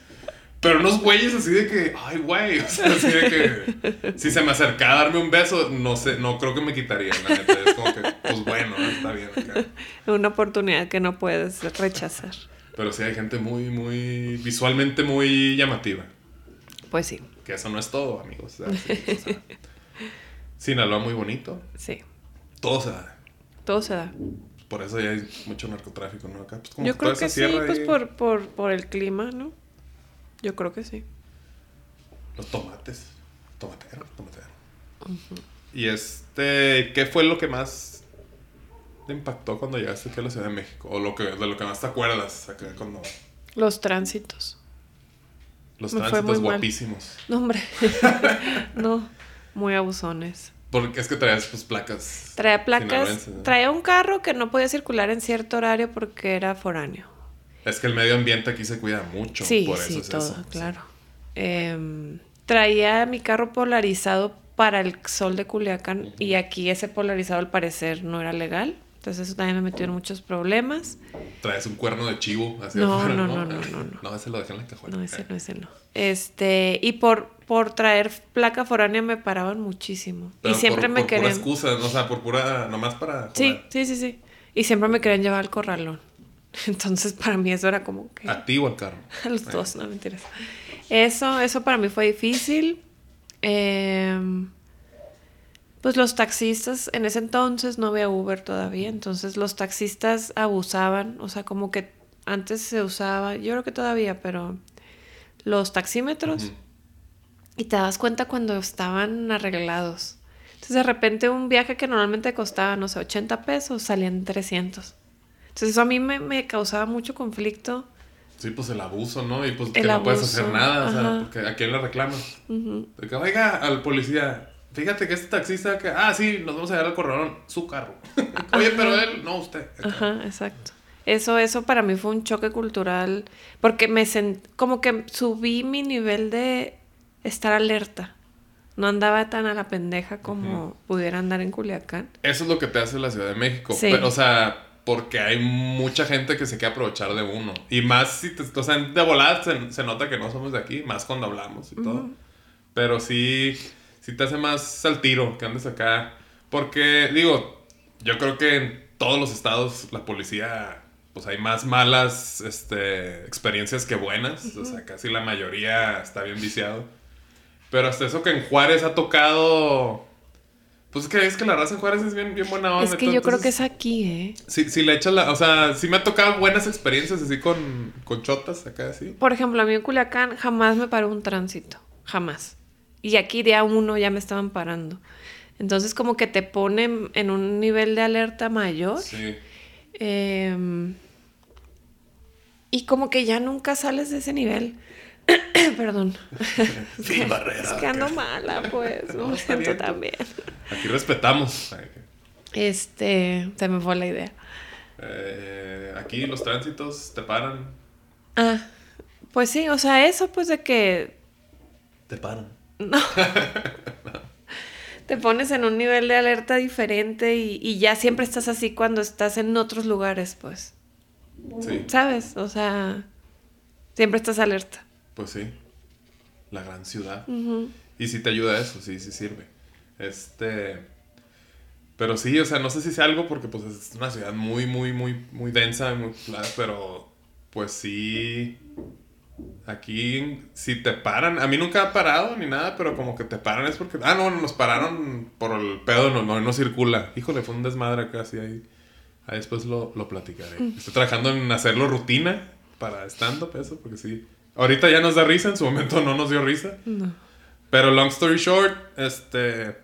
A: Pero unos güeyes así de que, ay, güey, o sea, así de que si se me acercara a darme un beso, no sé, no creo que me quitaría, la neta. Es como que, pues bueno, está bien acá.
B: Una oportunidad que no puedes rechazar.
A: Pero sí hay gente muy, muy, visualmente muy llamativa.
B: Pues sí.
A: Que eso no es todo, amigos. O sea, Sinaloa muy bonito.
B: Sí.
A: Todo se da.
B: Todo se da.
A: Por eso ya hay mucho narcotráfico, ¿no? Acá,
B: pues como Yo creo que sí, pues por, por, por el clima, ¿no? Yo creo que sí.
A: Los tomates. Tomatero, tomatero. Y este, ¿qué fue lo que más te impactó cuando llegaste aquí a la Ciudad de México? O lo que, de lo que más te acuerdas acá cuando...
B: Los tránsitos.
A: Los tránsitos guapísimos.
B: No, hombre. no, muy abusones.
A: Porque es que traías pues placas.
B: Traía placas. Traía un carro que no podía circular en cierto horario porque era foráneo.
A: Es que el medio ambiente aquí se cuida mucho.
B: Sí, por eso sí, todo, claro. Em, traía mi carro polarizado para el sol de Culiacán y aquí ese polarizado al parecer no era legal. Entonces eso también me metió en muchos problemas.
A: ¿Traes un cuerno de chivo
B: hacia no, no, no, no, no, no,
A: no. ese lo dejé en la cajuela.
B: No, ese no, ese no. Este, y por, por traer placa foránea me paraban muchísimo. y siempre me querían... Por
A: excusa, o sea, por pura, nomás para...
B: Sí, sí, sí, sí. Y siempre me querían llevar al corralón. Entonces para mí eso era como que...
A: ¿A ti o al carro?
B: A los dos, no me interesa. Eso, eso para mí fue difícil. Em, pues los taxistas, en ese entonces no había Uber todavía, entonces los taxistas abusaban, o sea, como que antes se usaba, yo creo que todavía, pero los taxímetros. Y te das cuenta cuando estaban arreglados. Entonces de repente un viaje que normalmente costaba, no sé, 80 pesos, salían 300. Entonces eso a mí me, causaba mucho conflicto.
A: Sí, pues el abuso, ¿no? Y pues que no puedes hacer nada, o sea, porque ¿a quién le reclamas? que, oiga, al policía, fíjate que este taxista que, ah, sí, nos vamos a llevar al corralón, su carro. Oye, pero él, no usted.
B: Ajá, exacto. Eso, eso para mí fue un choque cultural, porque me sent, como que subí mi nivel de estar alerta. No andaba tan a la pendeja como pudiera andar en Culiacán.
A: Eso es lo que te hace la Ciudad de México. Pero, o sea, porque hay mucha gente que se quiere aprovechar de uno. Y más si te, o sea, de volada se, nota que no somos de aquí, más cuando hablamos y todo. Pero sí, sí te hace más al tiro que andes acá. Porque, digo, yo creo que en todos los estados la policía, pues hay más malas este, experiencias que buenas. O sea, casi la mayoría está bien viciado. Pero hasta eso que en Juárez ha tocado pues es que es que la raza en Juárez es bien, bien buena onda.
B: Es que yo creo que es aquí, ¿eh?
A: Sí, sí le echas la... O sea, sí me ha tocado buenas experiencias así con, con chotas acá así.
B: Por ejemplo, a mí en Culiacán jamás me paró un tránsito. Jamás. Y aquí día uno ya me estaban parando. Entonces como que te ponen en un nivel de alerta mayor. Sí. Em, y como que ya nunca sales de ese nivel. Perdón.
A: Sin barrera.
B: Es que ando mala, pues. No, siento tan bien.
A: Aquí respetamos.
B: Este, se me fue la idea.
A: Eh, aquí los tránsitos te paran.
B: Ah, pues sí, o sea, eso pues de que...
A: Te paran.
B: No. te pones en un nivel de alerta diferente y, y, ya siempre estás así cuando estás en otros lugares, pues. Sí. ¿Sabes? O sea, siempre estás alerta.
A: Pues sí, la gran ciudad. Y sí te ayuda eso, sí, sí sirve. Este... Pero sí, o sea, no sé si sea algo porque pues es una ciudad muy, muy, muy, muy densa, muy pero pues sí, aquí si te paran, a mí nunca ha parado ni nada, pero como que te paran es porque, ah, no, nos pararon por el pedo, no, no, no circula. Híjole, fue un desmadre casi ahí. Ahí después lo, lo platicaré. Mm. Estoy trabajando en hacerlo rutina para stand-up, eso, porque sí, Ahorita ya nos da risa, en su momento no nos dio risa. No. Pero long story short, este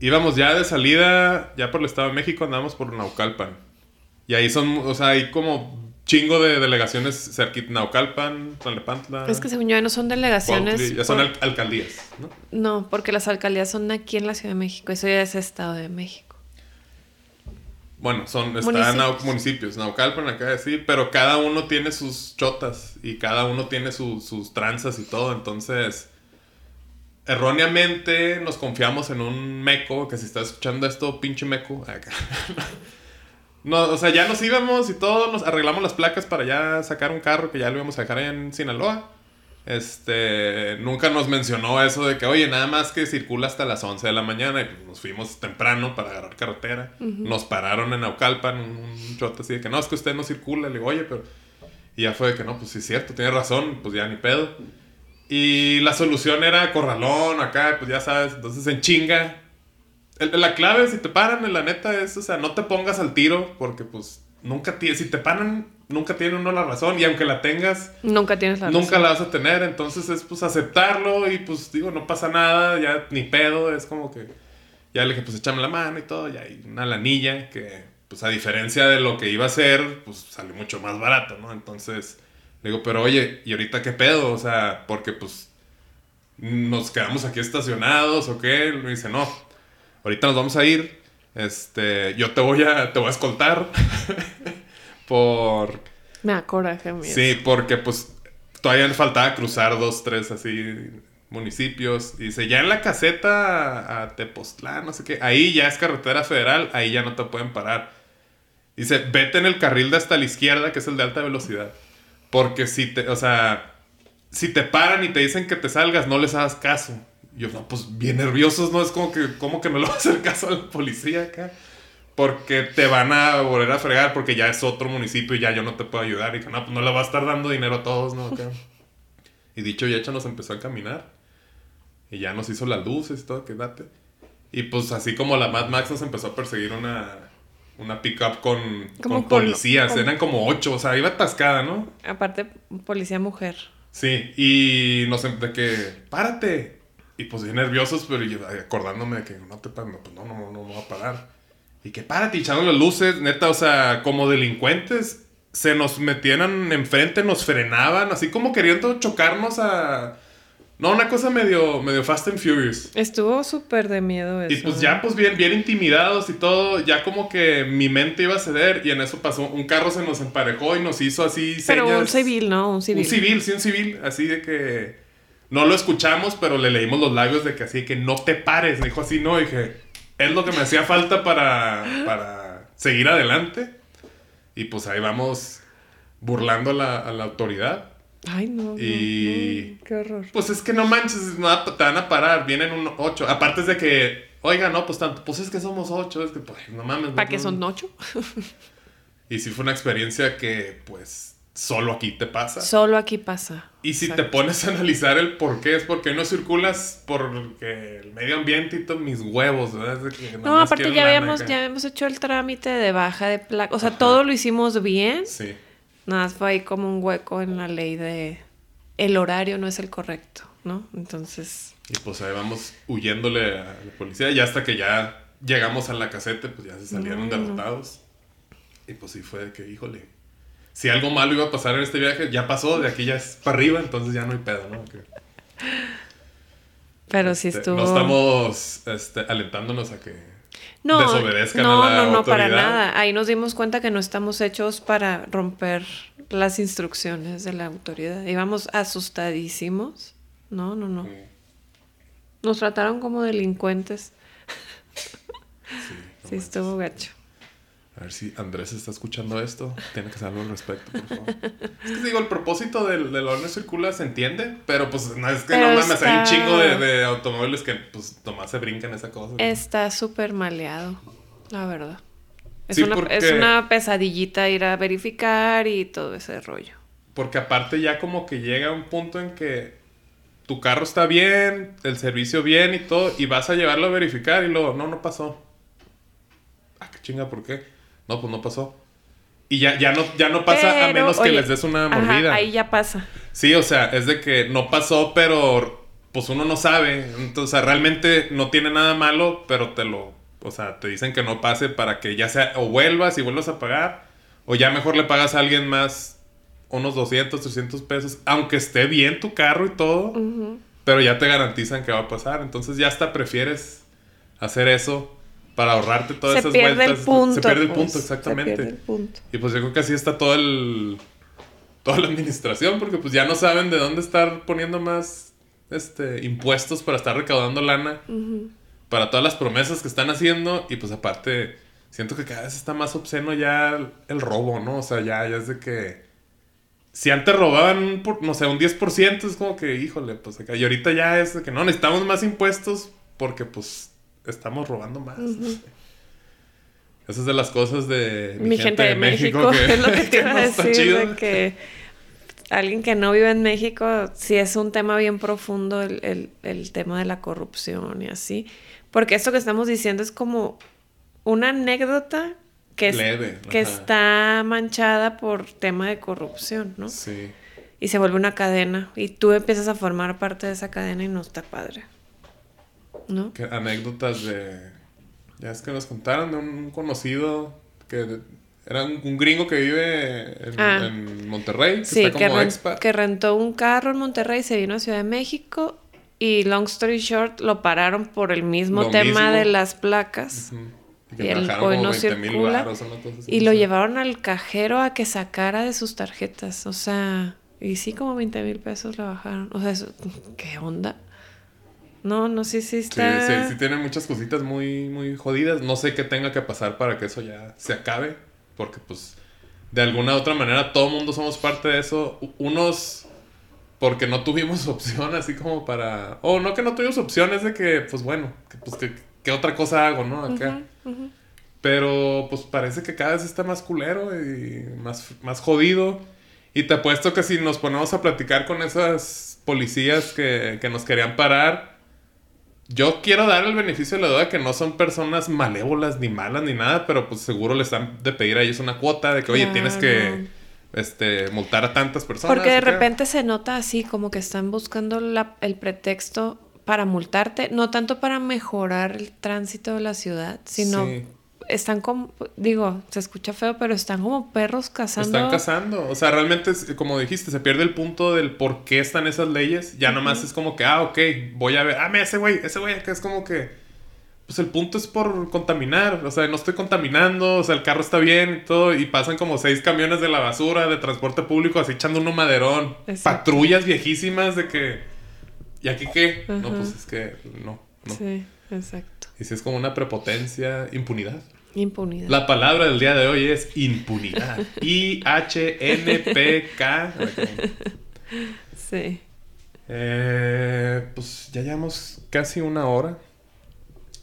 A: íbamos ya de salida, ya por el Estado de México, andamos por Naucalpan. Y ahí son, o sea, hay como chingo de delegaciones cerquita, Naucalpan, Tlalnepantla.
B: Es que según yo no son delegaciones.
A: ya son alcaldías, ¿no?
B: No, porque las alcaldías son aquí en la Ciudad de México, eso ya es Estado de México.
A: Bueno, son, están municipios. municipios, Naucalpan acá sí, pero cada uno tiene sus chotas y cada uno tiene sus tranzas y todo, entonces erróneamente nos confiamos en un meco, que si está escuchando esto, pinche meco, acá. no, o sea, ya nos íbamos y todo, nos arreglamos las placas para ya sacar un carro que ya lo íbamos a dejar en Sinaloa. Este, nunca nos mencionó eso de que, oye, nada más que circula hasta las 11 de la mañana y pues nos fuimos temprano para agarrar carretera. Nos pararon en Naucalpan, un chote así de que, no, es que usted no circula. Le digo, oye, pero... Y ya fue de que, no, pues sí es cierto, tiene razón, pues ya ni pedo. Y la solución era corralón acá, pues ya sabes, entonces en chinga. la clave, si te paran, la neta es, o sea, no te pongas al tiro porque pues nunca, si te paran nunca tiene uno la razón y aunque la tengas,
B: nunca tienes la
A: Nunca la vas a tener, entonces es pues aceptarlo y pues digo, no pasa nada, ya ni pedo, es como que ya le dije, pues échame la mano y todo, ya hay una lanilla que pues a diferencia de lo que iba a ser, pues sale mucho más barato, ¿no? Entonces, le digo, pero oye, ¿y ahorita qué pedo? O sea, porque pues nos quedamos aquí estacionados o qué? Me dice, no, ahorita nos vamos a ir, este, yo te voy a, te voy a escoltar. por...
B: Me acoraje, mira.
A: Sí, porque pues todavía le faltaba cruzar dos, tres así municipios. Y dice, ya en la caseta a Tepoztlán, no sé qué, ahí ya es carretera federal, ahí ya no te pueden parar. Dice, vete en el carril de hasta la izquierda, que es el de alta velocidad. Porque si te, o sea, si te paran y te dicen que te salgas, no les hagas caso. yo, no, pues bien nerviosos, ¿no? Es como que, ¿cómo que no le va a hacer caso al policía acá? Porque te van a volver a fregar porque ya es otro municipio y ya yo no te puedo ayudar. Y que no, pues no le va a estar dando dinero a todos, ¿no? y dicho y hecho nos empezó a caminar. Y ya nos hizo las luces y todo, que date. Y pues así como la Mad Max nos empezó a perseguir una, una pickup con, con policías. Eran como ocho, o sea, iba atascada, ¿no?
B: Aparte, policía mujer.
A: Sí, y nos em, de que, párate. Y pues bien nerviosos, pero acordándome de que no te pues no, no, no, no, no va a parar. Y que párate, echando las luces, neta, o sea, como delincuentes, se nos metían enfrente, nos frenaban, así como queriendo chocarnos a... No, una cosa medio, medio Fast and Furious.
B: Estuvo súper de miedo eso.
A: Y pues ya, pues bien, bien intimidados y todo, ya como que mi mente iba a ceder y en eso pasó, un carro se nos emparejó y nos hizo así
B: Pero un civil, ¿no? Un civil.
A: Un civil, sí, un civil, así de que no lo escuchamos, pero le leímos los labios de que así, que no te pares. Dijo así, no, dije, es lo que me hacía falta para, para seguir adelante. Y pues ahí vamos burlando a la, a la autoridad.
B: Ay, no.
A: Y-
B: no, qué horror.
A: Pues es que no manches, no, te van a parar, vienen un ocho. Aparte es de que, oiga, no, pues tanto, pues es que somos ocho, es que, pues, no mames.
B: ¿Para
A: no,
B: qué son ocho?
A: Y sí fue una experiencia que, pues, solo aquí te pasa.
B: Solo aquí pasa.
A: y si
B: Exacto.
A: te pones a analizar el por qué, es porque no circulas porque el medio ambiente y todos mis huevos, ¿verdad? Que
B: No, aparte ya habíamos, ya habíamos hecho el trámite de baja de placa. O sea,
A: Ajá.
B: todo lo hicimos bien.
A: Sí.
B: Nada más fue ahí como un hueco en la ley de el horario no es el correcto, ¿no? Entonces,
A: Y pues ahí vamos huyéndole a la policía. Y hasta que ya llegamos a la caseta, pues ya se salieron derrotados. Y pues sí fue de que, híjole. Si algo malo iba a pasar en este viaje, ya pasó, de aquí ya es para arriba, entonces ya no hay pedo, ¿no?
B: Pero sí
A: este,
B: estuvo.
A: No estamos este, alentándonos a que
B: no,
A: desobedezcan
B: no,
A: a la
B: no, no, para
A: autoridad.
B: nada. Ahí nos dimos cuenta que no estamos hechos para romper las instrucciones de la autoridad. Íbamos asustadísimos. No, no, no. Nos trataron como delincuentes.
A: Sí, no
B: Sí,
A: manches.
B: estuvo gacho.
A: A ver si Andrés está escuchando esto. Tiene que hacer algo al respecto, por favor. Es que digo, el propósito del, del horno circula se entiende, pero pues no es que
B: Pero
A: no mames, hay un
B: está-
A: chingo de, de automóviles que pues nomás se brincan esa cosa.
B: Está súper maleado, la verdad. Es,
A: Sí,
B: una,
A: porque-
B: es una pesadillita ir a verificar y todo ese rollo.
A: Porque aparte ya como que llega un punto en que tu carro está bien, el servicio bien y todo, y vas a llevarlo a verificar y luego, no, no pasó. Ah, qué chinga, ¿por qué? No, pues no pasó. Y ya, ya, no, ya no pasa a menos que les des una
B: ajá,
A: mordida.
B: ahí ya pasa.
A: Sí, o sea, es de que no pasó, pero pues uno no sabe. Entonces, o sea, realmente no tiene nada malo, pero te lo, o sea, te dicen que no pase para que ya sea o vuelvas y vuelvas a pagar, o ya mejor le pagas a alguien más unos 200, 300 pesos, aunque esté bien tu carro y todo, pero ya te garantizan que va a pasar. Entonces ya hasta prefieres hacer eso para ahorrarte todas
B: Se
A: esas
B: pierde
A: vueltas.
B: el punto.
A: Se pierde el
B: pues,
A: punto, exactamente.
B: Se pierde el punto.
A: Y pues yo creo que así está todo el. toda la administración, porque pues ya no saben de dónde estar poniendo más este impuestos para estar recaudando lana para todas las promesas que están haciendo. Y pues aparte, siento que cada vez está más obsceno ya el, el robo, ¿no? O sea, ya, ya es de que. Si antes robaban, por- no sé, un 10%, es como que, híjole, pues acá. Y ahorita ya es de que no, necesitamos más impuestos porque pues estamos robando más. Esa es de las cosas de
B: Mi, gente de México, es lo que te iba a decir,
A: chido.
B: de que alguien que no vive en México, sí es un tema bien profundo el, el- el tema de la corrupción y así. Porque esto que estamos diciendo es como una anécdota que, es-
A: Leve,
B: que
A: ajá.
B: está manchada por tema de corrupción, ¿no?
A: Sí.
B: Y se vuelve una cadena y tú empiezas a formar parte de esa cadena y no está padre. ¿No?
A: Que anécdotas de. Ya es que nos contaron de un conocido que era un, un gringo que vive en,
B: Ah.
A: en Monterrey, que
B: Sí,
A: está como expat.
B: que rentó un carro en Monterrey, se vino a Ciudad de México y long story short lo pararon por el mismo
A: Lo
B: tema
A: mismo.
B: de las placas y
A: que
B: el hoy no
A: 20,000
B: circula y lo llevaron al cajero a que sacara de sus tarjetas, o sea, y sí como 20 mil pesos le bajaron, o sea, eso- ¿qué onda? No, no sé si
A: Sí,
B: está...
A: sí, sí tiene muchas cositas muy, muy jodidas. No sé qué tenga que pasar para que eso ya se acabe. Porque, pues, de alguna u otra manera, todo mundo somos parte de eso. Unos porque no tuvimos opción, así como para... O no que no tuvimos opciones de que, pues bueno, que, pues, que, ¿qué otra cosa hago, no? Acá. Pero pues parece que cada vez está más culero y más, más jodido. Y te apuesto que si nos ponemos a platicar con esas policías que, que nos querían parar, yo quiero dar el beneficio de la duda que no son personas malévolas ni malas ni nada, pero pues seguro les dan de pedir a ellos una cuota de que, oye, tienes que este, multar a tantas personas.
B: Porque de repente se nota así, como que están buscando la- el pretexto para multarte, no tanto para mejorar el tránsito de la ciudad, sino
A: Sí.
B: Están como, digo, se escucha feo, pero están como perros cazando.
A: Están cazando. O sea, realmente, es- como dijiste, se pierde el punto del por qué están esas leyes. Ya nomás es como que, ah, ok, voy a ver. Ah, mira, ese güey, ese güey acá es como que. Pues el punto es por contaminar. O sea, no estoy contaminando. O sea, el carro está bien y todo. Y pasan como seis camiones de la basura, de transporte público, así echando uno maderón.
B: Exacto.
A: Patrullas viejísimas de que. ¿y aquí qué? No, pues es que no, no.
B: Sí, exacto.
A: Y si es como una prepotencia, impunidad.
B: Impunidad.
A: La palabra del día de hoy es impunidad. I-H-N-P-K.
B: Sí.
A: Eh, pues ya llevamos casi una hora.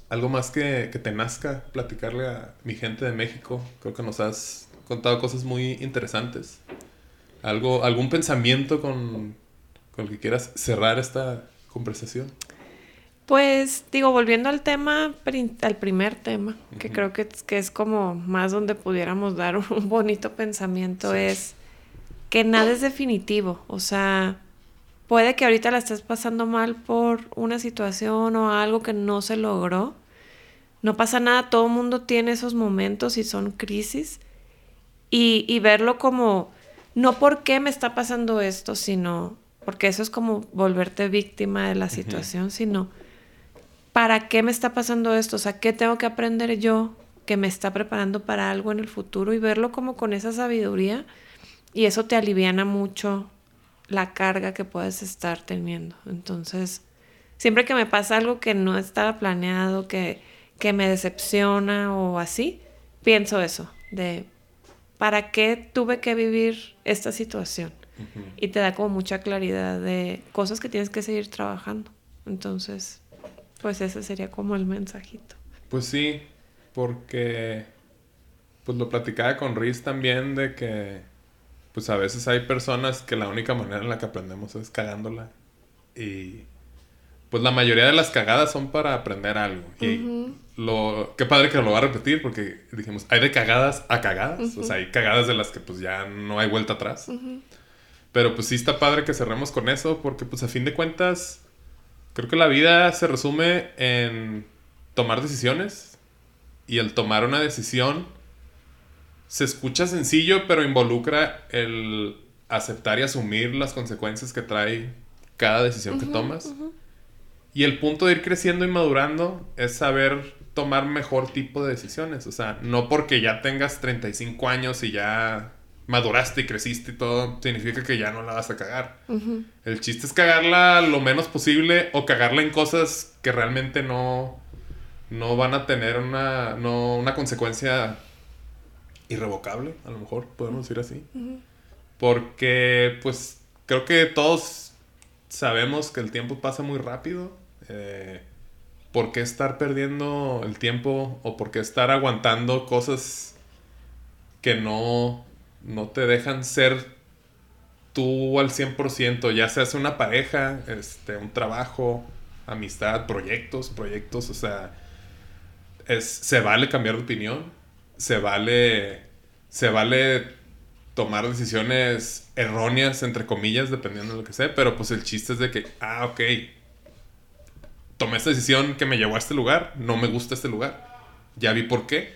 A: Algo más que, que te nazca platicarle a mi gente de México. Creo que nos has contado cosas muy interesantes. Algo, ¿Algún pensamiento con, con el que quieras cerrar esta conversación?
B: Pues digo, volviendo al tema, al primer tema, que creo que es, que es como más donde pudiéramos dar un bonito pensamiento,
A: Sí.
B: es que nada es definitivo. O sea, puede que ahorita la estés pasando mal por una situación o algo que no se logró. No pasa nada, todo el mundo tiene esos momentos y son crisis. Y, y verlo como, no por qué me está pasando esto, sino, porque eso es como volverte víctima de la situación, sino, ¿para qué me está pasando esto? O sea, ¿qué tengo que aprender yo que me está preparando para algo en el futuro? Y verlo como con esa sabiduría. Y eso te aliviana mucho la carga que puedes estar teniendo. Entonces, siempre que me pasa algo que no estaba planeado, que, que me decepciona o así, pienso eso, de ¿para qué tuve que vivir esta situación? Y te da como mucha claridad de cosas que tienes que seguir trabajando. Entonces, pues ese sería como el mensajito.
A: Pues sí, porque pues lo platicaba con Riz también de que pues a veces hay personas que la única manera en la que aprendemos es cagándola. Y pues la mayoría de las cagadas son para aprender algo. Y lo qué padre que lo va a repetir porque dijimos hay de cagadas a cagadas, o sea, hay cagadas de las que pues ya no hay vuelta atrás. Pero pues sí está padre que cerremos con eso porque pues a fin de cuentas creo que la vida se resume en tomar decisiones y el tomar una decisión se escucha sencillo pero involucra el aceptar y asumir las consecuencias que trae cada decisión que tomas. Y el punto de ir creciendo y madurando es saber tomar mejor tipo de decisiones. O sea, no porque ya tengas 35 años y ya maduraste y creciste y todo, significa que ya no la vas a cagar. El chiste es cagarla lo menos posible o cagarla en cosas que realmente no, no van a tener una, no, una consecuencia irrevocable, a lo mejor podemos decir así. Porque, pues, creo que todos sabemos que el tiempo pasa muy rápido. Eh, ¿Por qué estar perdiendo el tiempo o por qué estar aguantando cosas que no, no te dejan ser tú al 100%? Ya seas una pareja, este, un trabajo, amistad, proyectos, proyectos, o sea, es, se vale cambiar de opinión, se vale, se vale tomar decisiones erróneas, entre comillas, dependiendo de lo que sea, pero pues el chiste es de que, ah, ok, tomé esta decisión que me llevó a este lugar, no me gusta este lugar, ya vi por qué,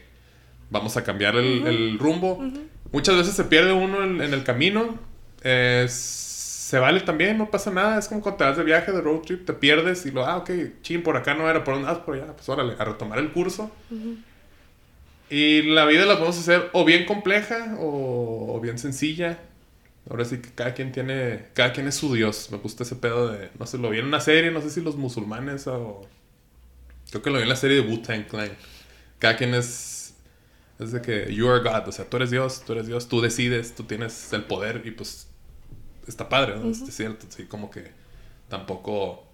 A: vamos a cambiar el, el rumbo. Muchas veces se pierde uno en, en el camino, eh, se vale también, no pasa nada, es como cuando te vas de viaje, de road trip, te pierdes y lo, ah, ok, chin, por acá no era, por dónde, ah, por allá, pues órale, a retomar el curso. Y la vida la podemos hacer o bien compleja o, o bien sencilla. Ahora sí que cada quien tiene, cada quien es su Dios. Me gusta ese pedo de, no sé, lo vi en una serie, no sé si los musulmanes o... Creo que lo vi en la serie de Wu-Tang Clan. Cada quien es, es de que you are God, o sea, tú eres Dios, tú eres Dios, tú decides, tú tienes el poder y pues está padre, ¿no? Es cierto, sí, como que tampoco,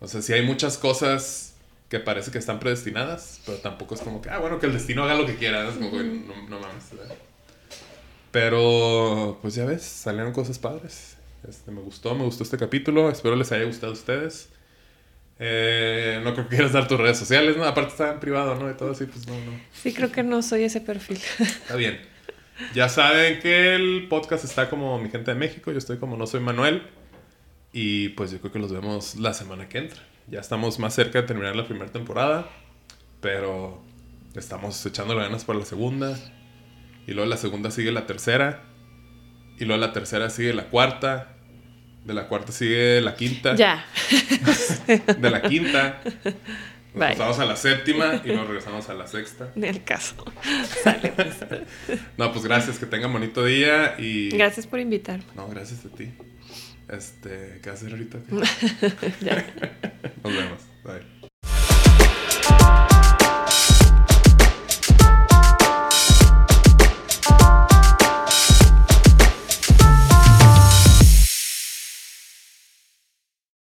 A: o sea, sí hay muchas cosas que parece que están predestinadas, pero tampoco es como que, ah, bueno, que el destino haga lo que quiera, ¿no? es como que no, no mames. ¿verdad? Pero, pues ya ves, salieron cosas padres. Este, me gustó, me gustó este capítulo. Espero les haya gustado a ustedes. Eh, no creo que quieras dar tus redes sociales, ¿no? Aparte está en privado, ¿no? Y todo así, pues no, no.
B: Sí, creo que no soy ese perfil.
A: Está bien. Ya saben que el podcast está como Mi Gente de México. Yo estoy como No Soy Manuel. Y pues yo creo que los vemos la semana que entra. Ya estamos más cerca de terminar la primera temporada. Pero estamos echándole ganas para la segunda. Y luego la segunda sigue la tercera. Y luego la tercera sigue la cuarta. De la cuarta sigue la quinta.
B: ya.
A: De la quinta. Nos
B: Bye.
A: pasamos a la séptima y luego regresamos a la sexta.
B: Ni el caso. Sale, pues.
A: No, pues gracias, que tengan bonito día y...
B: Gracias por invitarme.
A: No, gracias a ti. Este, ¿qué hacer ahorita? Nos vemos.